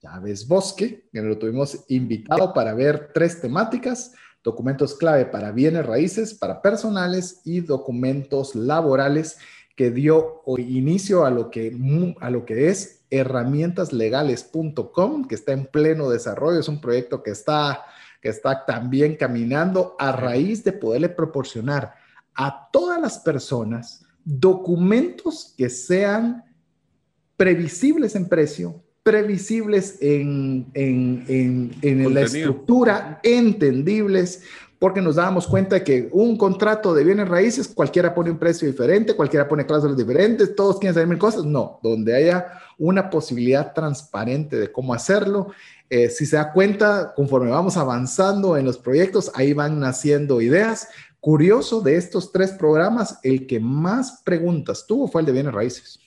Chávez Bosque, que lo tuvimos invitado para ver tres temáticas, documentos clave para bienes raíces, para personales y documentos laborales, que dio inicio a lo que, a lo que es herramientaslegales.com, que está en pleno desarrollo. Es un proyecto que está, que está también caminando a raíz de poderle proporcionar a todas las personas documentos que sean previsibles en precio, previsibles en, en, la estructura, entendibles, porque nos dábamos cuenta de que un contrato de bienes raíces, cualquiera pone un precio diferente, cualquiera pone cláusulas diferentes, todos quieren saber mil cosas. No, donde haya una posibilidad transparente de cómo hacerlo. Eh, si se da cuenta, conforme vamos avanzando en los proyectos, ahí van naciendo ideas. Curioso de estos tres programas, el que más preguntas tuvo fue el de bienes raíces.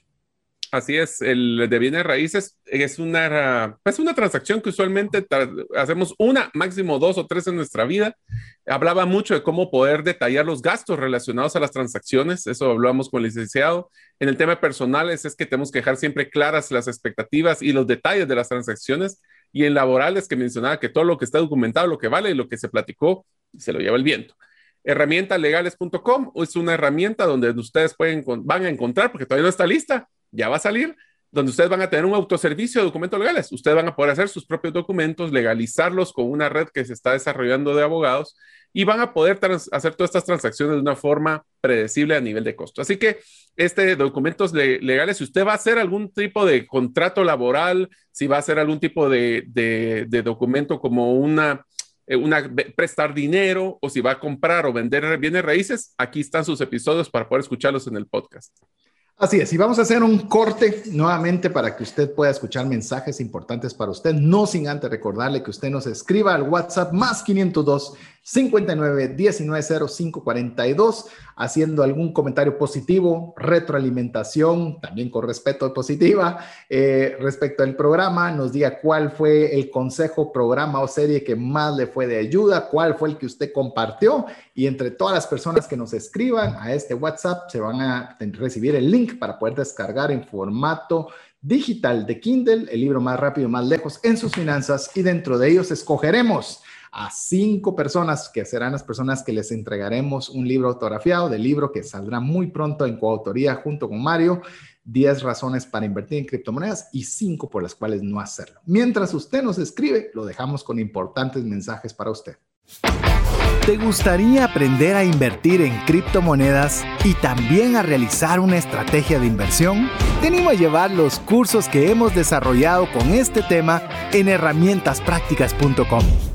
Así es, el de bienes raíces es una, pues una transacción que usualmente hacemos una, máximo dos o tres en nuestra vida. Hablaba mucho de cómo poder detallar los gastos relacionados a las transacciones, eso hablamos con el licenciado. En el tema personales es que tenemos que dejar siempre claras las expectativas y los detalles de las transacciones. Y en laborales que mencionaba que todo lo que está documentado, lo que vale y lo que se platicó, se lo lleva el viento herramientalegales.com es una herramienta donde ustedes pueden, van a encontrar, porque todavía no está lista, ya va a salir, donde ustedes van a tener un autoservicio de documentos legales. Ustedes van a poder hacer sus propios documentos, legalizarlos con una red que se está desarrollando de abogados y van a poder hacer todas estas transacciones de una forma predecible a nivel de costo. Así que este documentos legales, si usted va a hacer algún tipo de contrato laboral, si va a hacer algún tipo de, de documento como una eh, una, prestar dinero o si va a comprar o vender bienes raíces, aquí están sus episodios para poder escucharlos en el podcast. Así es, y vamos a hacer un corte nuevamente para que usted pueda escuchar mensajes importantes para usted, no sin antes recordarle que usted nos escriba al WhatsApp más 502 59 19 05 42 haciendo algún comentario positivo, retroalimentación, también con respeto positiva, eh, respecto al programa, nos diga cuál fue el consejo, programa o serie que más le fue de ayuda, cuál fue el que usted compartió y entre todas las personas que nos escriban a este WhatsApp se van a recibir el link para poder descargar en formato digital de Kindle, el libro más rápido, más lejos en sus finanzas y dentro de ellos escogeremos a cinco personas que serán las personas que les entregaremos un libro autografiado del libro que saldrá muy pronto en coautoría junto con Mario. 10 razones para invertir en criptomonedas y 5 por las cuales no hacerlo. Mientras usted nos escribe, lo dejamos con importantes mensajes para usted. ¿Te gustaría aprender a invertir en criptomonedas y también a realizar una estrategia de inversión? Tenemos a llevar los cursos que hemos desarrollado con este tema en herramientasprácticas.com.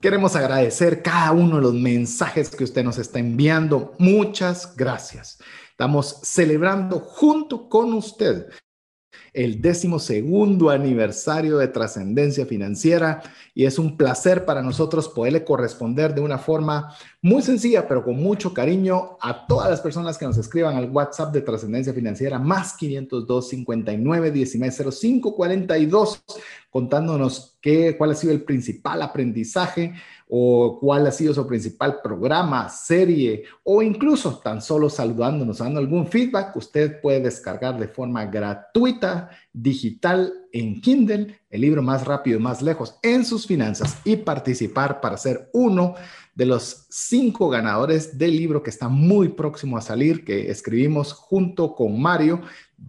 Queremos agradecer cada uno de los mensajes que usted nos está enviando. Muchas gracias. Estamos celebrando junto con usted el décimo segundo aniversario de trascendencia financiera y es un placer para nosotros poderle corresponder de una forma muy sencilla, pero con mucho cariño a todas las personas que nos escriban al WhatsApp de trascendencia financiera más 502 59 19 05 42 contándonos qué, cuál ha sido el principal aprendizaje o cuál ha sido su principal programa, serie o incluso tan solo saludándonos, dando algún feedback, usted puede descargar de forma gratuita, digital en Kindle, el libro más rápido y más lejos en sus finanzas y participar para ser uno de los cinco ganadores del libro que está muy próximo a salir, que escribimos junto con Mario,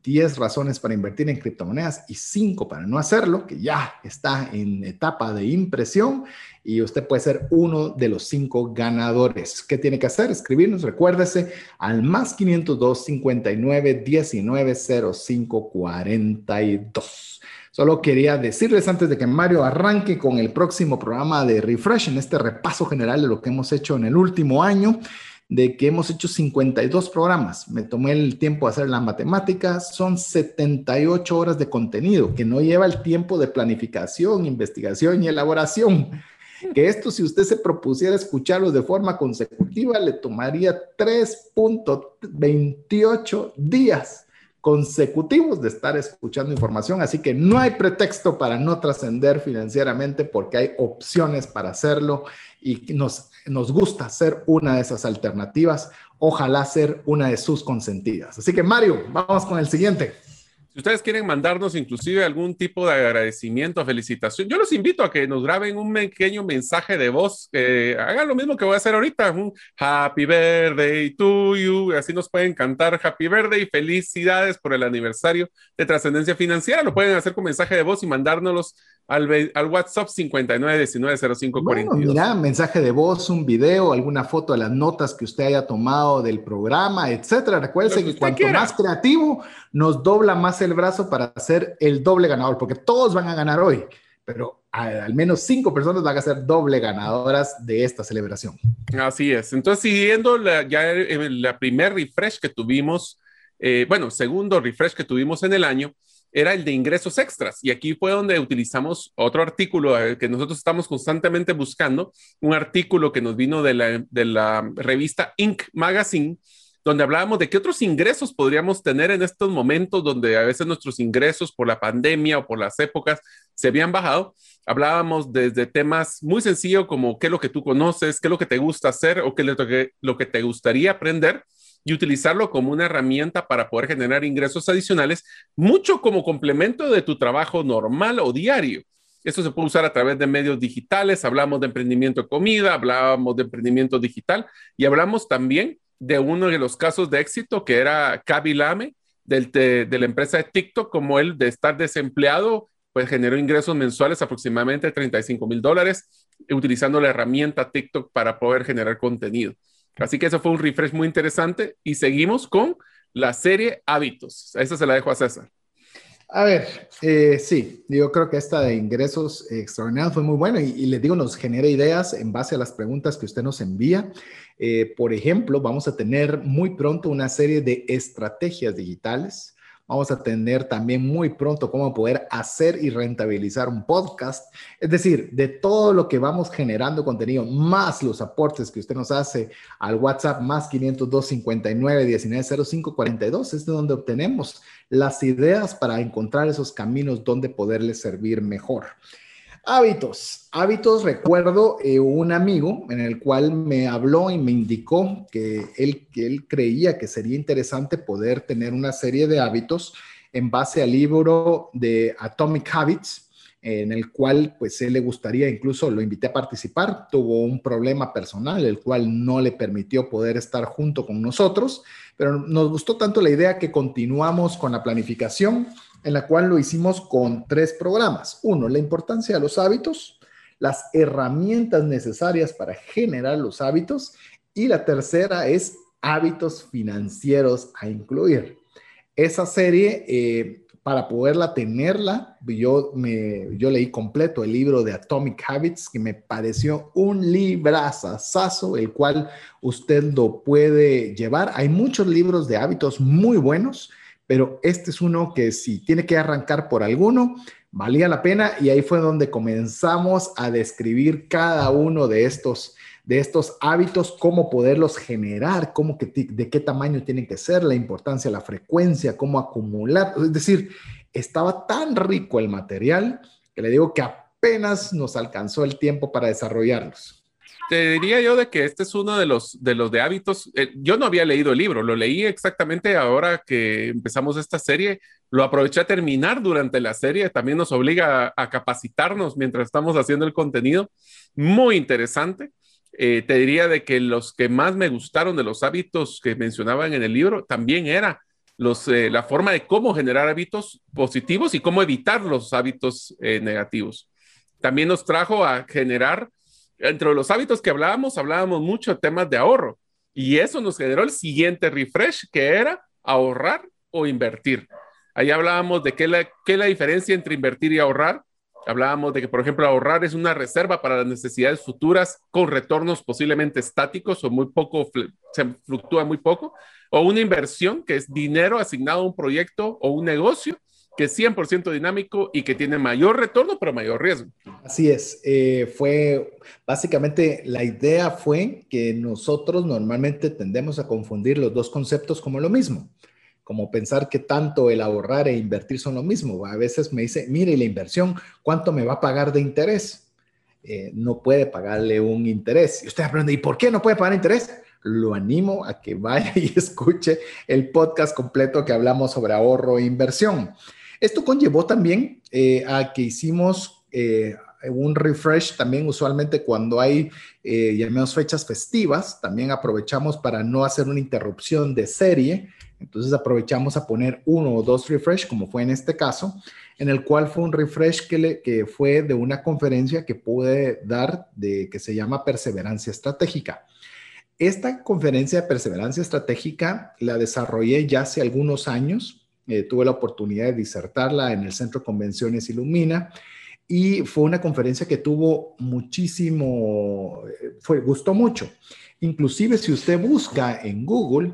10 razones para invertir en criptomonedas y 5 para no hacerlo, que ya está en etapa de impresión y usted puede ser uno de los cinco ganadores. ¿Qué tiene que hacer? Escribirnos, recuérdese, al más 502 59 19 05 42. Solo quería decirles antes de que Mario arranque con el próximo programa de Refresh, en este repaso general de lo que hemos hecho en el último año, de que hemos hecho 52 programas. Me tomé el tiempo de hacer la matemática, son 78 horas de contenido, que no lleva el tiempo de planificación, investigación y elaboración. Que esto si usted se propusiera escucharlos de forma consecutiva, le tomaría 3.28 días consecutivos de estar escuchando información, así que no hay pretexto para no trascender financieramente porque hay opciones para hacerlo y nos, nos gusta ser una de esas alternativas, ojalá ser una de sus consentidas. Así que Mario, vamos con el siguiente. Si ustedes quieren mandarnos inclusive algún tipo de agradecimiento, felicitación, yo los invito a que nos graben un pequeño mensaje de voz. hagan lo mismo que voy a hacer ahorita, un Happy Birthday to you. Así nos pueden cantar Happy Birthday y felicidades por el aniversario de Trascendencia Financiera. Lo pueden hacer con mensaje de voz y mandárnoslos al, al WhatsApp 59190542. Bueno, mira, mensaje de voz, un video, alguna foto de las notas que usted haya tomado del programa, etcétera. Recuerde que, cuanto más creativo, nos dobla más el brazo para hacer el doble ganador, porque todos van a ganar hoy, pero al menos cinco personas van a ser doble ganadoras de esta celebración. Así es. Entonces, siguiendo la, ya la primer refresh que tuvimos, eh, bueno, segundo refresh que tuvimos en el año, era el de ingresos extras. Y aquí fue donde utilizamos otro artículo eh, que nosotros estamos constantemente buscando, un artículo que nos vino de la, de la revista Inc. Magazine, donde hablábamos de qué otros ingresos podríamos tener en estos momentos donde a veces nuestros ingresos por la pandemia o por las épocas se habían bajado. Hablábamos desde temas muy sencillos como qué es lo que tú conoces, qué es lo que te gusta hacer o qué es lo que te gustaría aprender y utilizarlo como una herramienta para poder generar ingresos adicionales, mucho como complemento de tu trabajo normal o diario. Esto se puede usar a través de medios digitales, hablamos de emprendimiento de comida, hablábamos de emprendimiento digital y hablamos también de uno de los casos de éxito que era Kaby Lame de, de la empresa de TikTok, como él de estar desempleado, pues generó ingresos mensuales aproximadamente 35 mil dólares utilizando la herramienta TikTok para poder generar contenido. Así que eso fue un refresh muy interesante y seguimos con la serie Hábitos. A esa se la dejo a César. A ver, eh, sí, yo creo que esta de ingresos extraordinarios fue muy buena y, les digo, nos genera ideas en base a las preguntas que usted nos envía. Eh, por ejemplo, vamos a tener muy pronto una serie de estrategias digitales Vamos a tener también muy pronto cómo poder hacer y rentabilizar un podcast. Es decir, de todo lo que vamos generando contenido, más los aportes que usted nos hace al WhatsApp más 502 59 19 05 42, es de donde obtenemos las ideas para encontrar esos caminos donde poderle servir mejor. Hábitos. Hábitos, recuerdo eh, un amigo en el cual me habló y me indicó que él, que él creía que sería interesante poder tener una serie de hábitos en base al libro de Atomic Habits, en el cual pues él le gustaría, incluso lo invité a participar, tuvo un problema personal, el cual no le permitió poder estar junto con nosotros, pero nos gustó tanto la idea que continuamos con la planificación en la cual lo hicimos con tres programas. Uno, la importancia de los hábitos, las herramientas necesarias para generar los hábitos y la tercera es hábitos financieros a incluir. Esa serie, eh, para poderla tenerla, yo, leí completo el libro de Atomic Habits, que me pareció un librazazazo, el cual usted lo puede llevar. Hay muchos libros de hábitos muy buenos pero este es uno que si tiene que arrancar por alguno, valía la pena y ahí fue donde comenzamos a describir cada uno de estos de estos hábitos, cómo poderlos generar, cómo que, de qué tamaño tienen que ser, la importancia, la frecuencia, cómo acumular. Es decir, estaba tan rico el material que le digo que apenas nos alcanzó el tiempo para desarrollarlos te diría yo de que este es uno de los de los de hábitos. Eh, yo no había leído el libro, lo leí exactamente ahora que empezamos esta serie. Lo aproveché a terminar durante la serie. También nos obliga a, capacitarnos mientras estamos haciendo el contenido. Muy interesante. Eh, te diría de que los que más me gustaron de los hábitos que mencionaban en el libro también era los, eh, la forma de cómo generar hábitos positivos y cómo evitar los hábitos negativos. También nos trajo a generar entre los hábitos que hablábamos, hablábamos mucho de temas de ahorro y eso nos generó el siguiente refresh que era ahorrar o invertir. Ahí hablábamos de qué es la, qué la diferencia entre invertir y ahorrar. Hablábamos de que, por ejemplo, ahorrar es una reserva para las necesidades futuras con retornos posiblemente estáticos o muy poco, se fluctúa muy poco, o una inversión que es dinero asignado a un proyecto o un negocio que es 100% dinámico y que tiene mayor retorno, pero mayor riesgo. Así es, eh, fue básicamente la idea fue que nosotros normalmente tendemos a confundir los dos conceptos como lo mismo, como pensar que tanto el ahorrar e invertir son lo mismo. A veces me dice, mire, la inversión, ¿cuánto me va a pagar de interés? Eh, no puede pagarle un interés. Y usted aprende, ¿y por qué no puede pagar interés? Lo animo a que vaya y escuche el podcast completo que hablamos sobre ahorro e inversión. Esto conllevó también eh, a que hicimos eh, un refresh también usualmente cuando hay, eh, fechas festivas, también aprovechamos para no hacer una interrupción de serie. Entonces aprovechamos a poner uno o dos refresh, como fue en este caso, en el cual fue un refresh que, que fue de una conferencia que pude dar de que se llama Perseverancia Estratégica. Esta conferencia de perseverancia estratégica la desarrollé ya hace algunos años eh, tuve la oportunidad de disertarla en el Centro Convenciones Ilumina y fue una conferencia que tuvo muchísimo, eh, fue, gustó mucho. Inclusive si usted busca en Google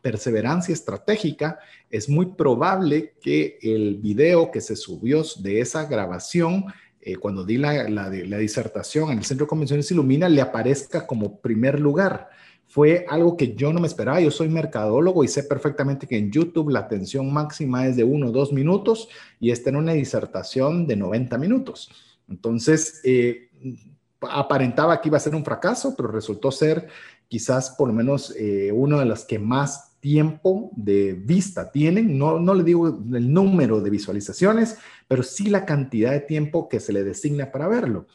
perseverancia estratégica, es muy probable que el video que se subió de esa grabación, eh, cuando di la, la, la disertación en el Centro Convenciones Ilumina, le aparezca como primer lugar fue algo que yo no me esperaba. Yo soy mercadólogo y sé perfectamente que en YouTube la atención máxima es de uno o dos minutos y está en una disertación de 90 minutos. Entonces, eh, aparentaba que iba a ser un fracaso, pero resultó ser quizás por lo menos eh, uno de los que más tiempo de vista tienen. No, no le digo el número de visualizaciones, pero sí la cantidad de tiempo que se le designa para verlo.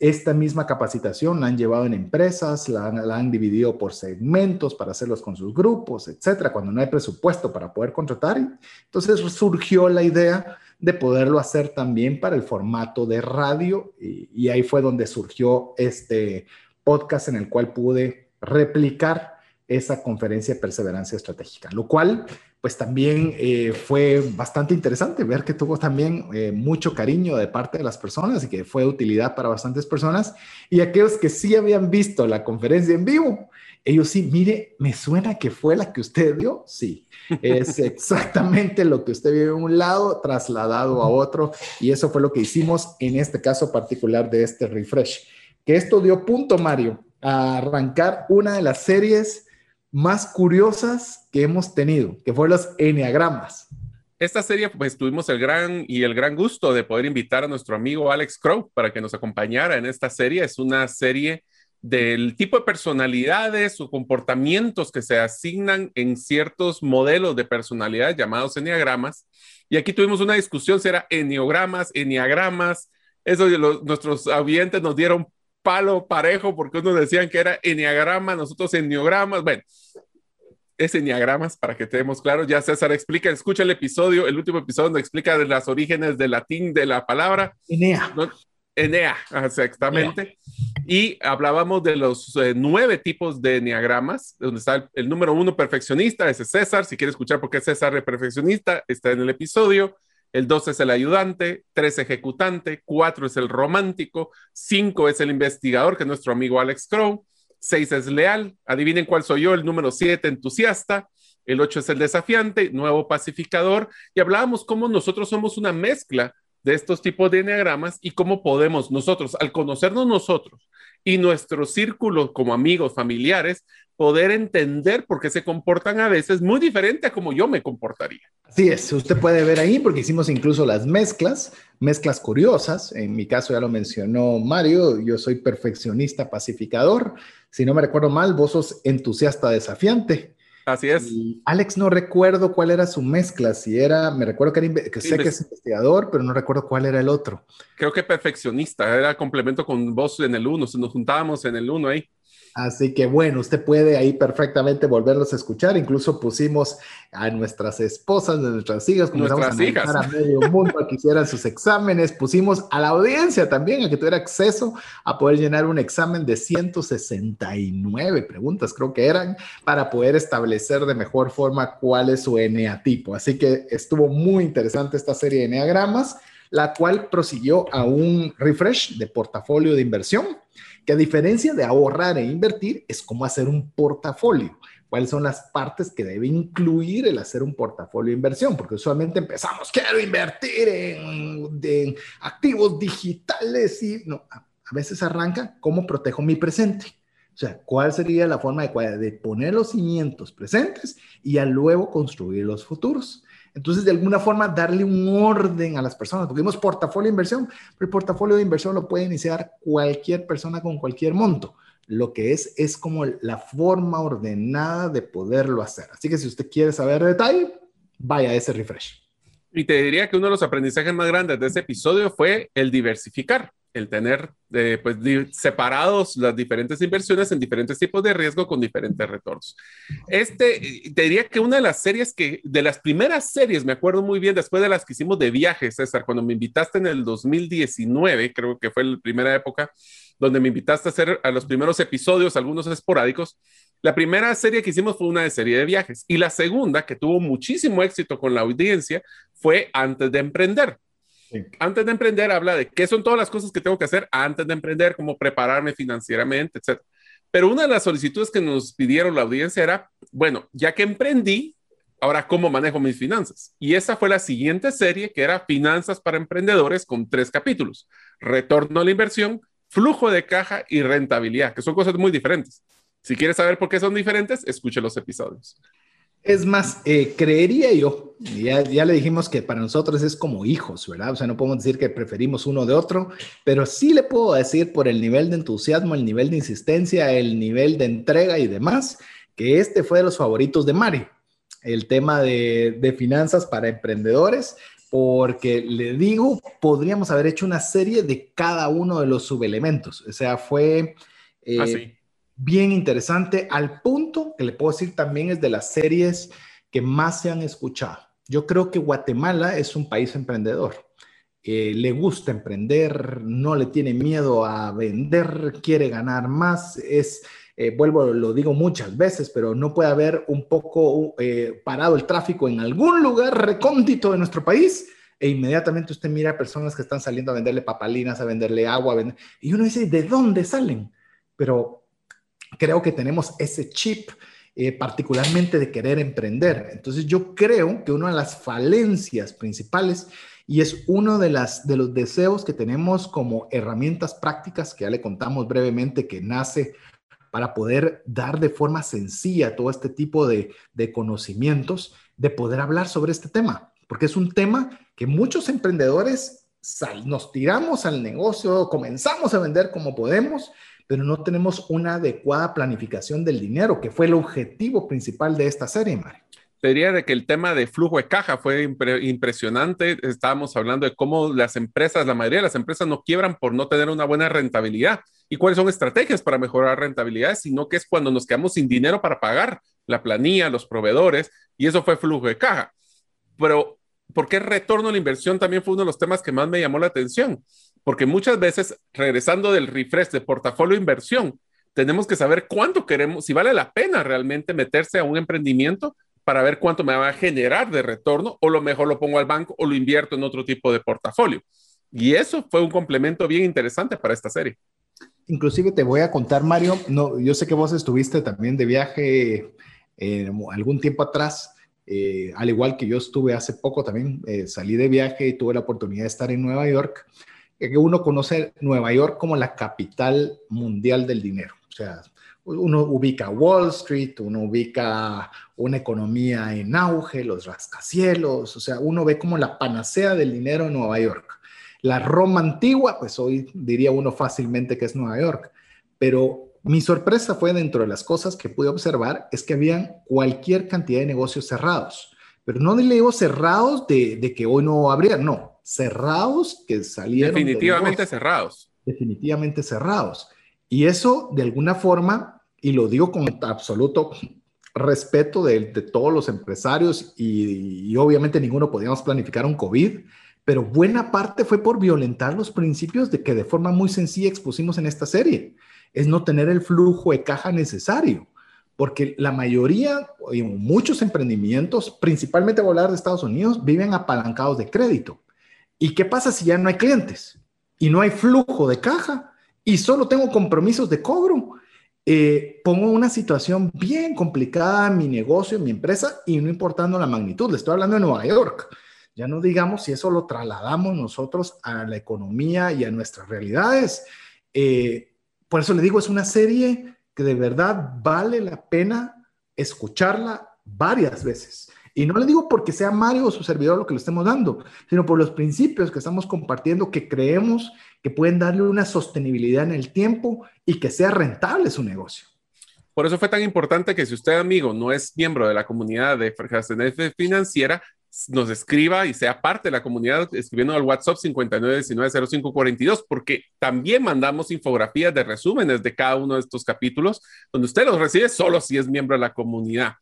Esta misma capacitación la han llevado en empresas, la han, dividido por segmentos para hacerlos con sus grupos, etcétera, cuando no hay presupuesto para poder contratar. Entonces surgió la idea de poderlo hacer también para el formato de radio y, y ahí fue donde surgió este podcast en el cual pude replicar esa conferencia de perseverancia estratégica, lo cual pues también eh, fue bastante interesante ver que tuvo también eh, mucho cariño de parte de las personas y que fue de utilidad para bastantes personas. Y aquellos que sí habían visto la conferencia en vivo, ellos sí, mire, me suena que fue la que usted vio. Sí, es exactamente lo que usted vio en un lado trasladado a otro. Y eso fue lo que hicimos en este caso particular de este refresh. Que esto dio punto, Mario, a arrancar una de las series más curiosas que hemos tenido, que fueron los enneagramas. Esta serie, pues tuvimos el gran y el gran gusto de poder invitar a nuestro amigo Alex Crow para que nos acompañara en esta serie. Es una serie del tipo de personalidades o comportamientos que se asignan en ciertos modelos de personalidad llamados enneagramas. Y aquí tuvimos una discusión si era enneogramas, enneagramas. Eso nuestros oyentes nos dieron palo parejo porque unos decían que era enneagrama, nosotros enneogramas. Bueno, es enneagramas para que tenemos claro. Ya César explica, escucha el episodio, el último episodio donde explica de las orígenes del latín de la palabra. Enea. Enea, exactamente. Y hablábamos de los eh, nueve tipos de enneagramas, donde está el, el, número uno perfeccionista, ese es César. Si quiere escuchar por qué César es perfeccionista, está en el episodio el 2 es el ayudante, 3 ejecutante, 4 es el romántico, 5 es el investigador, que es nuestro amigo Alex Crow, 6 es leal, adivinen cuál soy yo, el número 7 entusiasta, el 8 es el desafiante, nuevo pacificador, y hablábamos cómo nosotros somos una mezcla de estos tipos de enneagramas y cómo podemos nosotros, al conocernos nosotros y nuestro círculo como amigos, familiares, poder entender por qué se comportan a veces muy diferente a como yo me comportaría. Así es, usted puede ver ahí porque hicimos incluso las mezclas, mezclas curiosas. En mi caso ya lo mencionó Mario, yo soy perfeccionista pacificador. Si no me recuerdo mal, vos sos entusiasta desafiante. Así es. Alex, no recuerdo cuál era su mezcla, si era, me recuerdo que, era, que sé que es investigador, pero no recuerdo cuál era el otro. Creo que perfeccionista, era complemento con vos en el uno, nos juntábamos en el uno ahí. Así que bueno, usted puede ahí perfectamente volverlos a escuchar. Incluso pusimos a nuestras esposas, de nuestras hijas, nuestras hijas. a medio mundo a que hicieran sus exámenes. Pusimos a la audiencia también a que tuviera acceso a poder llenar un examen de 169 preguntas, creo que eran, para poder establecer de mejor forma cuál es su eneatipo. Así que estuvo muy interesante esta serie de eneagramas, la cual prosiguió a un refresh de portafolio de inversión que a diferencia de ahorrar e invertir, es como hacer un portafolio. cuáles son las partes que debe incluir el hacer un portafolio de inversión, porque usualmente empezamos, quiero invertir en, en activos digitales y no, a veces arranca, ¿cómo protejo mi presente? O sea, ¿cuál sería la forma adecuada de poner los cimientos presentes y a luego construir los futuros? Entonces, de alguna forma, darle un orden a las personas, porque vimos portafolio de inversión, pero el portafolio de inversión lo puede iniciar cualquier persona con cualquier monto. Lo que es, es como la forma ordenada de poderlo hacer. Así que si usted quiere saber detalle, vaya a ese refresh. Y te diría que uno de los aprendizajes más grandes de ese episodio fue el diversificar el tener eh, pues, separados las diferentes inversiones en diferentes tipos de riesgo con diferentes retornos. Este, te diría que una de las series que, de las primeras series, me acuerdo muy bien, después de las que hicimos de viajes, César, cuando me invitaste en el 2019, creo que fue la primera época, donde me invitaste a hacer a los primeros episodios, algunos esporádicos. La primera serie que hicimos fue una de serie de viajes y la segunda, que tuvo muchísimo éxito con la audiencia, fue Antes de Emprender antes de emprender habla de qué son todas las cosas que tengo que hacer antes de emprender, cómo prepararme financieramente, etc. Pero una de las solicitudes que nos pidieron la audiencia era, bueno, ya que emprendí, ahora cómo manejo mis finanzas. Y esa fue la siguiente serie que era Finanzas para Emprendedores con tres capítulos. Retorno a la inversión, flujo de caja y rentabilidad, que son cosas muy diferentes. Si quieres saber por qué son diferentes, escuche los episodios. Es más, eh, creería yo, ya, ya le dijimos que para nosotros es como hijos, ¿verdad? O sea, no podemos decir que preferimos uno de otro, pero sí le puedo decir por el nivel de entusiasmo, el nivel de insistencia, el nivel de entrega y demás, que este fue de los favoritos de Mari, el tema de, finanzas para emprendedores, porque le digo, podríamos haber hecho una serie de cada uno de los subelementos, o sea, fue... Eh, ah, bien interesante, al punto que le puedo decir también es de las series que más se han escuchado. Yo creo que Guatemala es un país emprendedor. Eh, le gusta emprender, no le tiene miedo a vender, quiere ganar más, es, eh, vuelvo, lo digo muchas veces, pero no puede haber un poco eh, parado el tráfico en algún lugar recóndito de nuestro país e inmediatamente usted mira a personas que están saliendo a venderle papalinas, a venderle agua, y uno dice, ¿de dónde salen? Pero creo que tenemos ese chip eh, particularmente de querer emprender. Entonces yo creo que una de las falencias principales y es uno de, las, de los deseos que tenemos como herramientas prácticas que ya le contamos brevemente que nace para poder dar de forma sencilla todo este tipo de, de conocimientos, de poder hablar sobre este tema, porque es un tema que muchos emprendedores nos tiramos al negocio, comenzamos a vender como podemos pero no tenemos una adecuada planificación del dinero, que fue el objetivo principal de esta serie, Mario. Te diría de que el tema de flujo de caja fue impresionante. Estábamos hablando de cómo las empresas, la mayoría de las empresas no quiebran por no tener una buena rentabilidad. ¿Y cuáles son estrategias para mejorar rentabilidad? Sino que es cuando nos quedamos sin dinero para pagar la planilla, los proveedores, y eso fue flujo de caja. Pero, ¿por qué retorno a la inversión también fue uno de los temas que más me llamó la atención? Porque muchas veces, regresando del refresh de portafolio inversión, tenemos que saber cuánto queremos, si vale la pena realmente meterse a un emprendimiento para ver cuánto me va a generar de retorno, o lo mejor lo pongo al banco o lo invierto en otro tipo de portafolio. Y eso fue un complemento bien interesante para esta serie. Inclusive te voy a contar, Mario, no, yo sé que vos estuviste también de viaje eh, algún tiempo atrás, eh, al igual que yo estuve hace poco también, eh, salí de viaje y tuve la oportunidad de estar en Nueva York que uno conoce Nueva York como la capital mundial del dinero. O sea, uno ubica Wall Street, uno ubica una economía en auge, los rascacielos, o sea, uno ve como la panacea del dinero en Nueva York. La Roma antigua, pues hoy diría uno fácilmente que es Nueva York, pero mi sorpresa fue dentro de las cosas que pude observar es que habían cualquier cantidad de negocios cerrados, pero no le digo cerrados de, de que hoy no habría, no, cerrados que salieron. Definitivamente cerrados. Definitivamente cerrados. Y eso, de alguna forma, y lo digo con absoluto respeto de, todos los empresarios y, obviamente ninguno podíamos planificar un COVID, pero buena parte fue por violentar los principios de que de forma muy sencilla expusimos en esta serie. Es no tener el flujo de caja necesario, porque la mayoría, y muchos emprendimientos, principalmente hablar de Estados Unidos, viven apalancados de crédito. ¿Y qué pasa si ya no hay clientes y no hay flujo de caja y solo tengo compromisos de cobro? eh, pongo una situación bien complicada en mi negocio, en mi empresa, y no importando la magnitud, le estoy hablando de Nueva York. Ya no digamos si eso lo trasladamos nosotros a la economía y a nuestras realidades. Eh, por eso le digo, es una serie que de verdad vale la pena escucharla varias veces. Y no le digo porque sea Mario o su servidor lo que le estemos dando, sino por los principios que estamos compartiendo que creemos que pueden darle una sostenibilidad en el tiempo y que sea rentable su negocio. Por eso fue tan importante que si usted, amigo, no es miembro de la comunidad de F Financiera, nos escriba y sea parte de la comunidad escribiendo al WhatsApp 59190542, porque también mandamos infografías de resúmenes de cada uno de estos capítulos, donde usted los recibe solo si es miembro de la comunidad.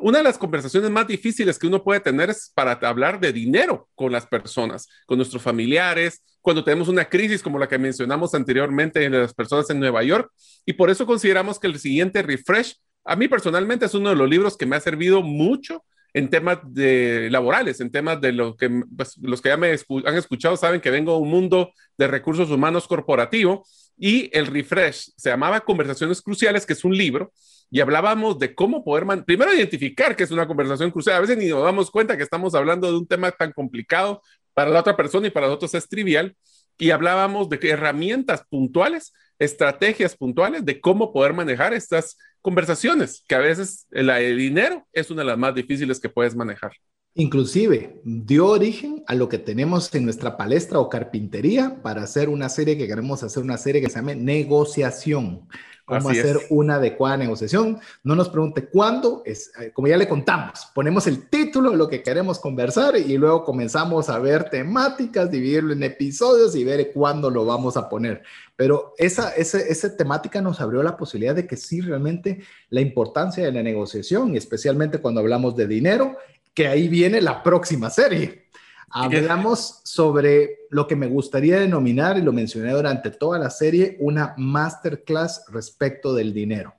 Una de las conversaciones más difíciles que uno puede tener es para hablar de dinero con las personas, con nuestros familiares, cuando tenemos una crisis como la que mencionamos anteriormente en las personas en Nueva York. Y por eso consideramos que el siguiente refresh, a mí personalmente es uno de los libros que me ha servido mucho en temas de laborales, en temas de lo que pues, los que ya me han escuchado saben que vengo de un mundo de recursos humanos corporativo y el refresh se llamaba Conversaciones Cruciales, que es un libro, y hablábamos de cómo poder, primero identificar que es una conversación crucial, a veces ni nos damos cuenta que estamos hablando de un tema tan complicado para la otra persona y para nosotros es trivial, y hablábamos de herramientas puntuales, estrategias puntuales de cómo poder manejar estas conversaciones, que a veces la de dinero es una de las más difíciles que puedes manejar. Inclusive dio origen a lo que tenemos en nuestra palestra o carpintería para hacer una serie que queremos hacer, una serie que se llama negociación cómo hacer una adecuada negociación. No nos pregunte cuándo, es, eh, como ya le contamos, ponemos el título de lo que queremos conversar y luego comenzamos a ver temáticas, dividirlo en episodios y ver cuándo lo vamos a poner. Pero esa, esa, esa temática nos abrió la posibilidad de que sí, realmente la importancia de la negociación, especialmente cuando hablamos de dinero, que ahí viene la próxima serie. Hablamos sobre lo que me gustaría denominar, y lo mencioné durante toda la serie, una masterclass respecto del dinero.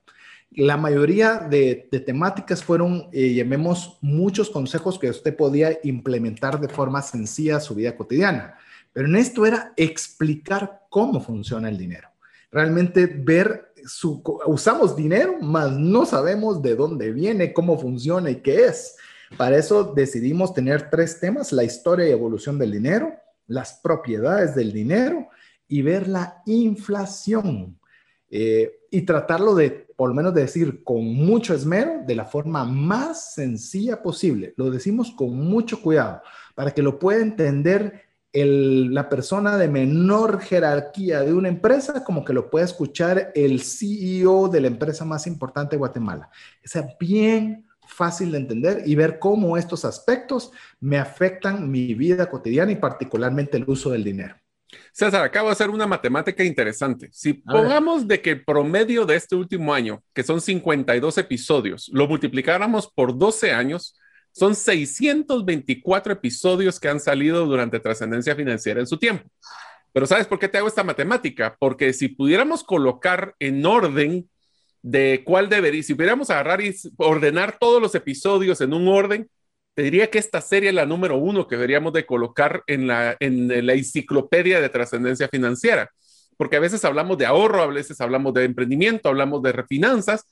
La mayoría de, temáticas fueron, eh, llamemos, muchos consejos que usted podía implementar de forma sencilla su vida cotidiana. Pero en esto era explicar cómo funciona el dinero. Realmente ver, su, usamos dinero, mas no sabemos de dónde viene, cómo funciona y qué es. Para eso decidimos tener tres temas, la historia y evolución del dinero, las propiedades del dinero y ver la inflación. Eh, y tratarlo de, por lo menos decir con mucho esmero, de la forma más sencilla posible. Lo decimos con mucho cuidado para que lo pueda entender la persona de menor jerarquía de una empresa como que lo pueda escuchar el CEO de la empresa más importante de Guatemala. O sea, bien fácil de entender y ver cómo estos aspectos me afectan mi vida cotidiana y particularmente el uso del dinero. César, acabo de hacer una matemática interesante. Si pongamos de que el promedio de este último año, que son 52 episodios, lo multiplicáramos por 12 años, son 624 episodios que han salido durante trascendencia financiera en su tiempo. Pero ¿sabes por qué te hago esta matemática? Porque si pudiéramos colocar en orden de cuál debería, si pudiéramos agarrar y ordenar todos los episodios en un orden, te diría que esta serie es la número uno que deberíamos de colocar en la, en la enciclopedia de trascendencia financiera, porque a veces hablamos de ahorro, a veces hablamos de emprendimiento, hablamos de refinanzas,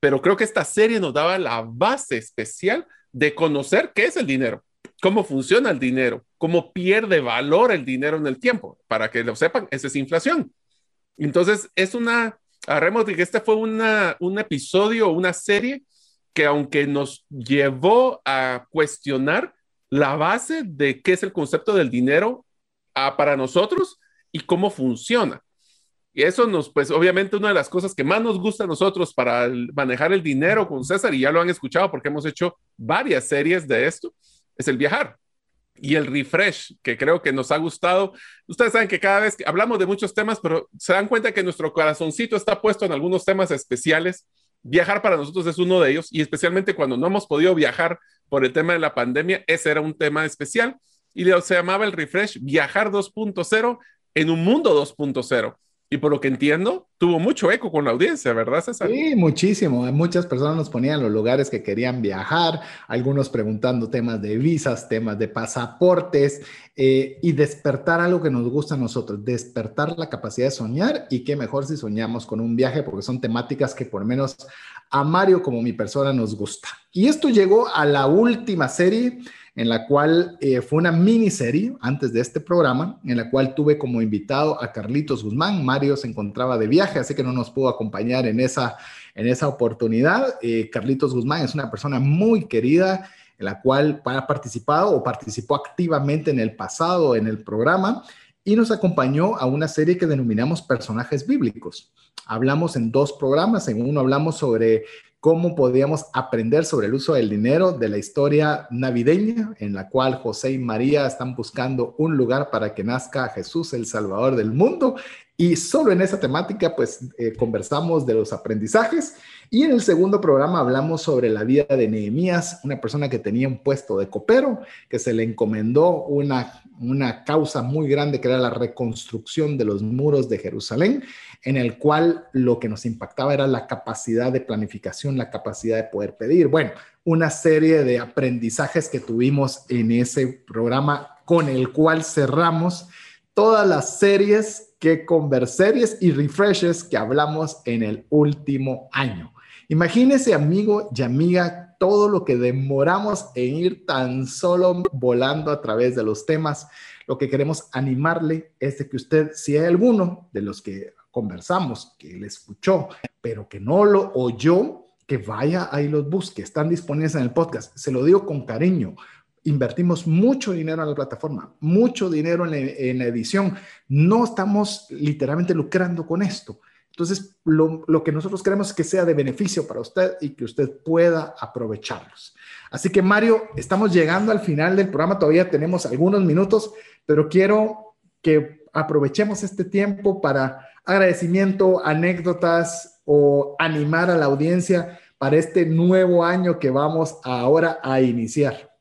pero creo que esta serie nos daba la base especial de conocer qué es el dinero, cómo funciona el dinero, cómo pierde valor el dinero en el tiempo. Para que lo sepan, esa es inflación. Entonces, es una Agarremos de que este fue una, un episodio, una serie que aunque nos llevó a cuestionar la base de qué es el concepto del dinero ah, para nosotros y cómo funciona. Y eso nos, pues obviamente una de las cosas que más nos gusta a nosotros para manejar el dinero con César, y ya lo han escuchado porque hemos hecho varias series de esto, es el viajar y el refresh, que creo que nos ha gustado. Ustedes saben que cada vez que hablamos de muchos temas, pero se dan cuenta que nuestro corazoncito está puesto en algunos temas especiales. Viajar para nosotros es uno de ellos y especialmente cuando no hemos podido viajar por el tema de la pandemia, ese era un tema especial y se llamaba el refresh Viajar 2.0 en un mundo 2.0. y por lo que entiendo, tuvo mucho eco con la audiencia, ¿verdad, César? Sí, muchísimo. Muchas personas nos ponían los lugares que querían viajar, algunos preguntando temas de visas, temas de pasaportes eh, y despertar algo que nos gusta a nosotros, despertar la capacidad de soñar y qué mejor si soñamos con un viaje porque son temáticas que por menos a Mario como mi persona nos gusta. Y esto llegó a la última serie en la cual eh, fue una miniserie antes de este programa, en la cual tuve como invitado a Carlitos Guzmán. Mario se encontraba de viaje, así que no nos pudo acompañar en esa, en esa oportunidad. Eh, Carlitos Guzmán es una persona muy querida, en la cual ha participado o participó activamente en el pasado en el programa y nos acompañó a una serie que denominamos personajes bíblicos. Hablamos en dos programas, en uno hablamos sobre cómo podíamos aprender sobre el uso del dinero de la historia navideña, en la cual José y María están buscando un lugar para que nazca Jesús, el Salvador del mundo. Y solo en esa temática, pues eh, conversamos de los aprendizajes. Y en el segundo programa hablamos sobre la vida de Nehemías, una persona que tenía un puesto de copero, que se le encomendó una, una causa muy grande que era la reconstrucción de los muros de Jerusalén en el cual lo que nos impactaba era la capacidad de planificación, la capacidad de poder pedir. Bueno, una serie de aprendizajes que tuvimos en ese programa con el cual cerramos todas las series que converseries y refreshes que hablamos en el último año. Imagínese, amigo y amiga, todo lo que demoramos en ir tan solo volando a través de los temas. Lo que queremos animarle es de que usted, si hay alguno de los que conversamos, que él escuchó, pero que no lo oyó, que vaya ahí los busque. Están disponibles en el podcast. Se lo digo con cariño. Invertimos mucho dinero en la plataforma, mucho dinero en la, edición. No estamos literalmente lucrando con esto. Entonces, lo, que nosotros queremos es que sea de beneficio para usted y que usted pueda aprovecharlos. Así que, Mario, estamos llegando al final del programa. Todavía tenemos algunos minutos, pero quiero que aprovechemos este tiempo para agradecimiento, anécdotas o animar a la audiencia para este nuevo año que vamos ahora a iniciar?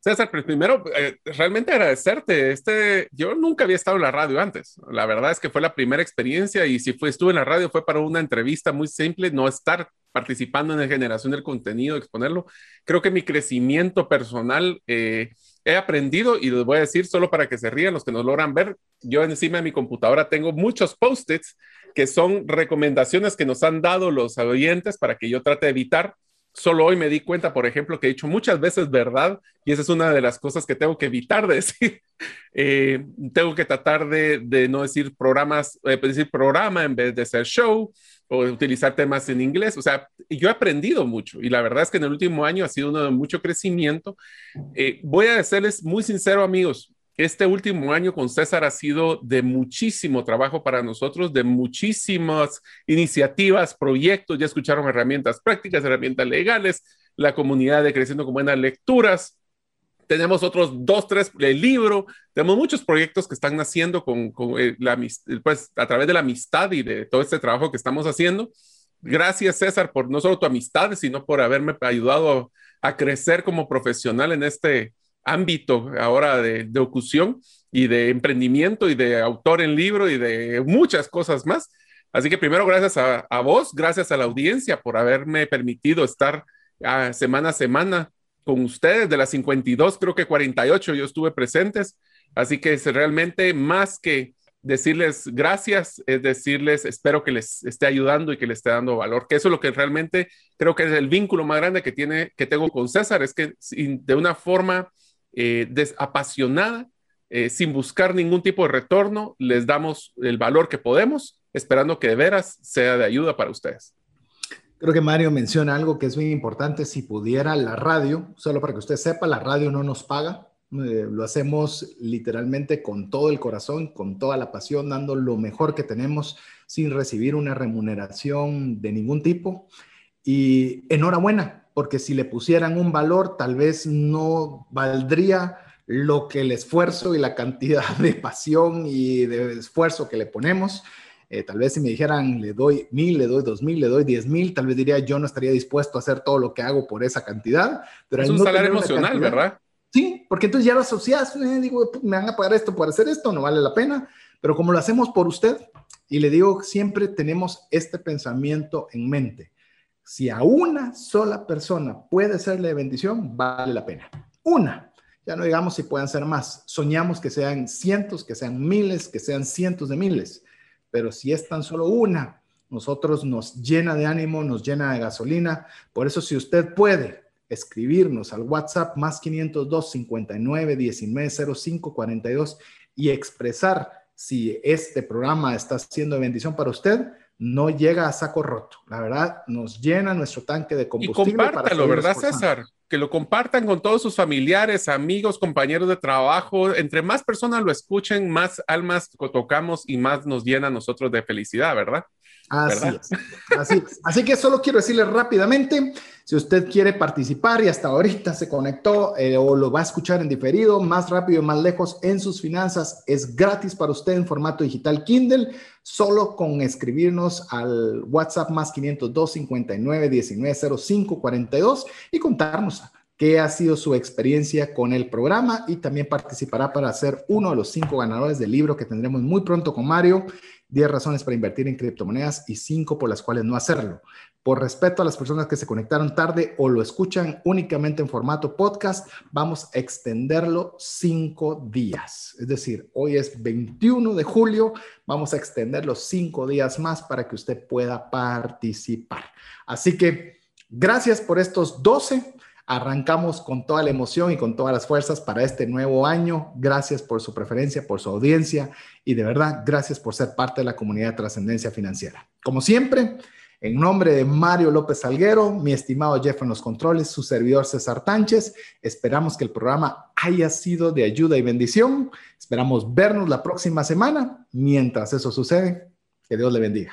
César, pues primero, eh, realmente agradecerte. Este, yo nunca había estado en la radio antes. La verdad es que fue la primera experiencia y si fue, estuve en la radio fue para una entrevista muy simple, no estar participando en la generación del contenido, exponerlo. Creo que mi crecimiento personal eh, he aprendido y les voy a decir solo para que se rían los que nos logran ver. Yo encima de mi computadora tengo muchos post-its que son recomendaciones que nos han dado los oyentes para que yo trate de evitar. Solo hoy me di cuenta, por ejemplo, que he dicho muchas veces verdad y esa es una de las cosas que tengo que evitar de decir. Eh, tengo que tratar de, no decir programas, eh, decir programa en vez de ser show o utilizar temas en inglés. O sea, yo he aprendido mucho y la verdad es que en el último año ha sido uno de mucho crecimiento. Eh, voy a decirles muy sincero, amigos, este último año con César ha sido de muchísimo trabajo para nosotros, de muchísimas iniciativas, proyectos. Ya escucharon herramientas prácticas, herramientas legales, la comunidad de Creciendo con Buenas Lecturas tenemos otros dos, tres, el libro, tenemos muchos proyectos que están naciendo con, eh, la, pues, a través de la amistad y de todo este trabajo que estamos haciendo. Gracias, César, por no solo tu amistad, sino por haberme ayudado a, crecer como profesional en este ámbito ahora de, de y de emprendimiento y de autor en libro y de muchas cosas más. Así que primero, gracias a, vos, gracias a la audiencia por haberme permitido estar ah, semana a semana con ustedes, de las 52, creo que 48 yo estuve presentes, así que es realmente más que decirles gracias, es decirles espero que les esté ayudando y que les esté dando valor, que eso es lo que realmente creo que es el vínculo más grande que tiene, que tengo con César, es que de una forma eh, desapasionada, eh, sin buscar ningún tipo de retorno, les damos el valor que podemos, esperando que de veras sea de ayuda para ustedes. Creo que Mario menciona algo que es muy importante. Si pudiera la radio, solo para que usted sepa, la radio no nos paga. Eh, lo hacemos literalmente con todo el corazón, con toda la pasión, dando lo mejor que tenemos sin recibir una remuneración de ningún tipo. Y enhorabuena, porque si le pusieran un valor, tal vez no valdría lo que el esfuerzo y la cantidad de pasión y de esfuerzo que le ponemos. Eh, tal vez si me dijeran, le doy mil, le doy dos mil, le doy diez mil, tal vez diría, yo no estaría dispuesto a hacer todo lo que hago por esa cantidad. Pero es un salario emocional, ¿verdad? Sí, porque entonces ya lo asocias, eh, digo, me van a pagar esto por hacer esto, no vale la pena. Pero como lo hacemos por usted, y le digo, siempre tenemos este pensamiento en mente. Si a una sola persona puede serle bendición, vale la pena. Una. Ya no digamos si puedan ser más. Soñamos que sean cientos, que sean miles, que sean cientos de miles. Pero si es tan solo una, nosotros nos llena de ánimo, nos llena de gasolina. Por eso si usted puede escribirnos al WhatsApp más 502 59 19 05 42 y expresar si este programa está siendo bendición para usted, no llega a saco roto. La verdad, nos llena nuestro tanque de combustible. Y compártalo, ¿verdad, César? Que lo compartan con todos sus familiares, amigos, compañeros de trabajo. Entre más personas lo escuchen, más almas tocamos y más nos llena a nosotros de felicidad, ¿verdad? Así es, así Así que solo quiero decirle rápidamente, si usted quiere participar y hasta ahorita se conectó eh, o lo va a escuchar en diferido, más rápido, más lejos en sus finanzas, es gratis para usted en formato digital Kindle, solo con escribirnos al WhatsApp más 502 59 19 05 42 y contarnos qué ha sido su experiencia con el programa y también participará para ser uno de los cinco ganadores del libro que tendremos muy pronto con Mario 10 razones para invertir en criptomonedas y 5 por las cuales no hacerlo. Por respeto a las personas que se conectaron tarde o lo escuchan únicamente en formato podcast, vamos a extenderlo 5 días. Es decir, hoy es 21 de julio, vamos a extenderlo 5 días más para que usted pueda participar. Así que gracias por estos 12 Arrancamos con toda la emoción y con todas las fuerzas para este nuevo año. Gracias por su preferencia, por su audiencia y de verdad, gracias por ser parte de la comunidad de trascendencia financiera. Como siempre, en nombre de Mario López Salguero, mi estimado Jeff en los controles, su servidor César Tánchez, esperamos que el programa haya sido de ayuda y bendición. Esperamos vernos la próxima semana. Mientras eso sucede, que Dios le bendiga.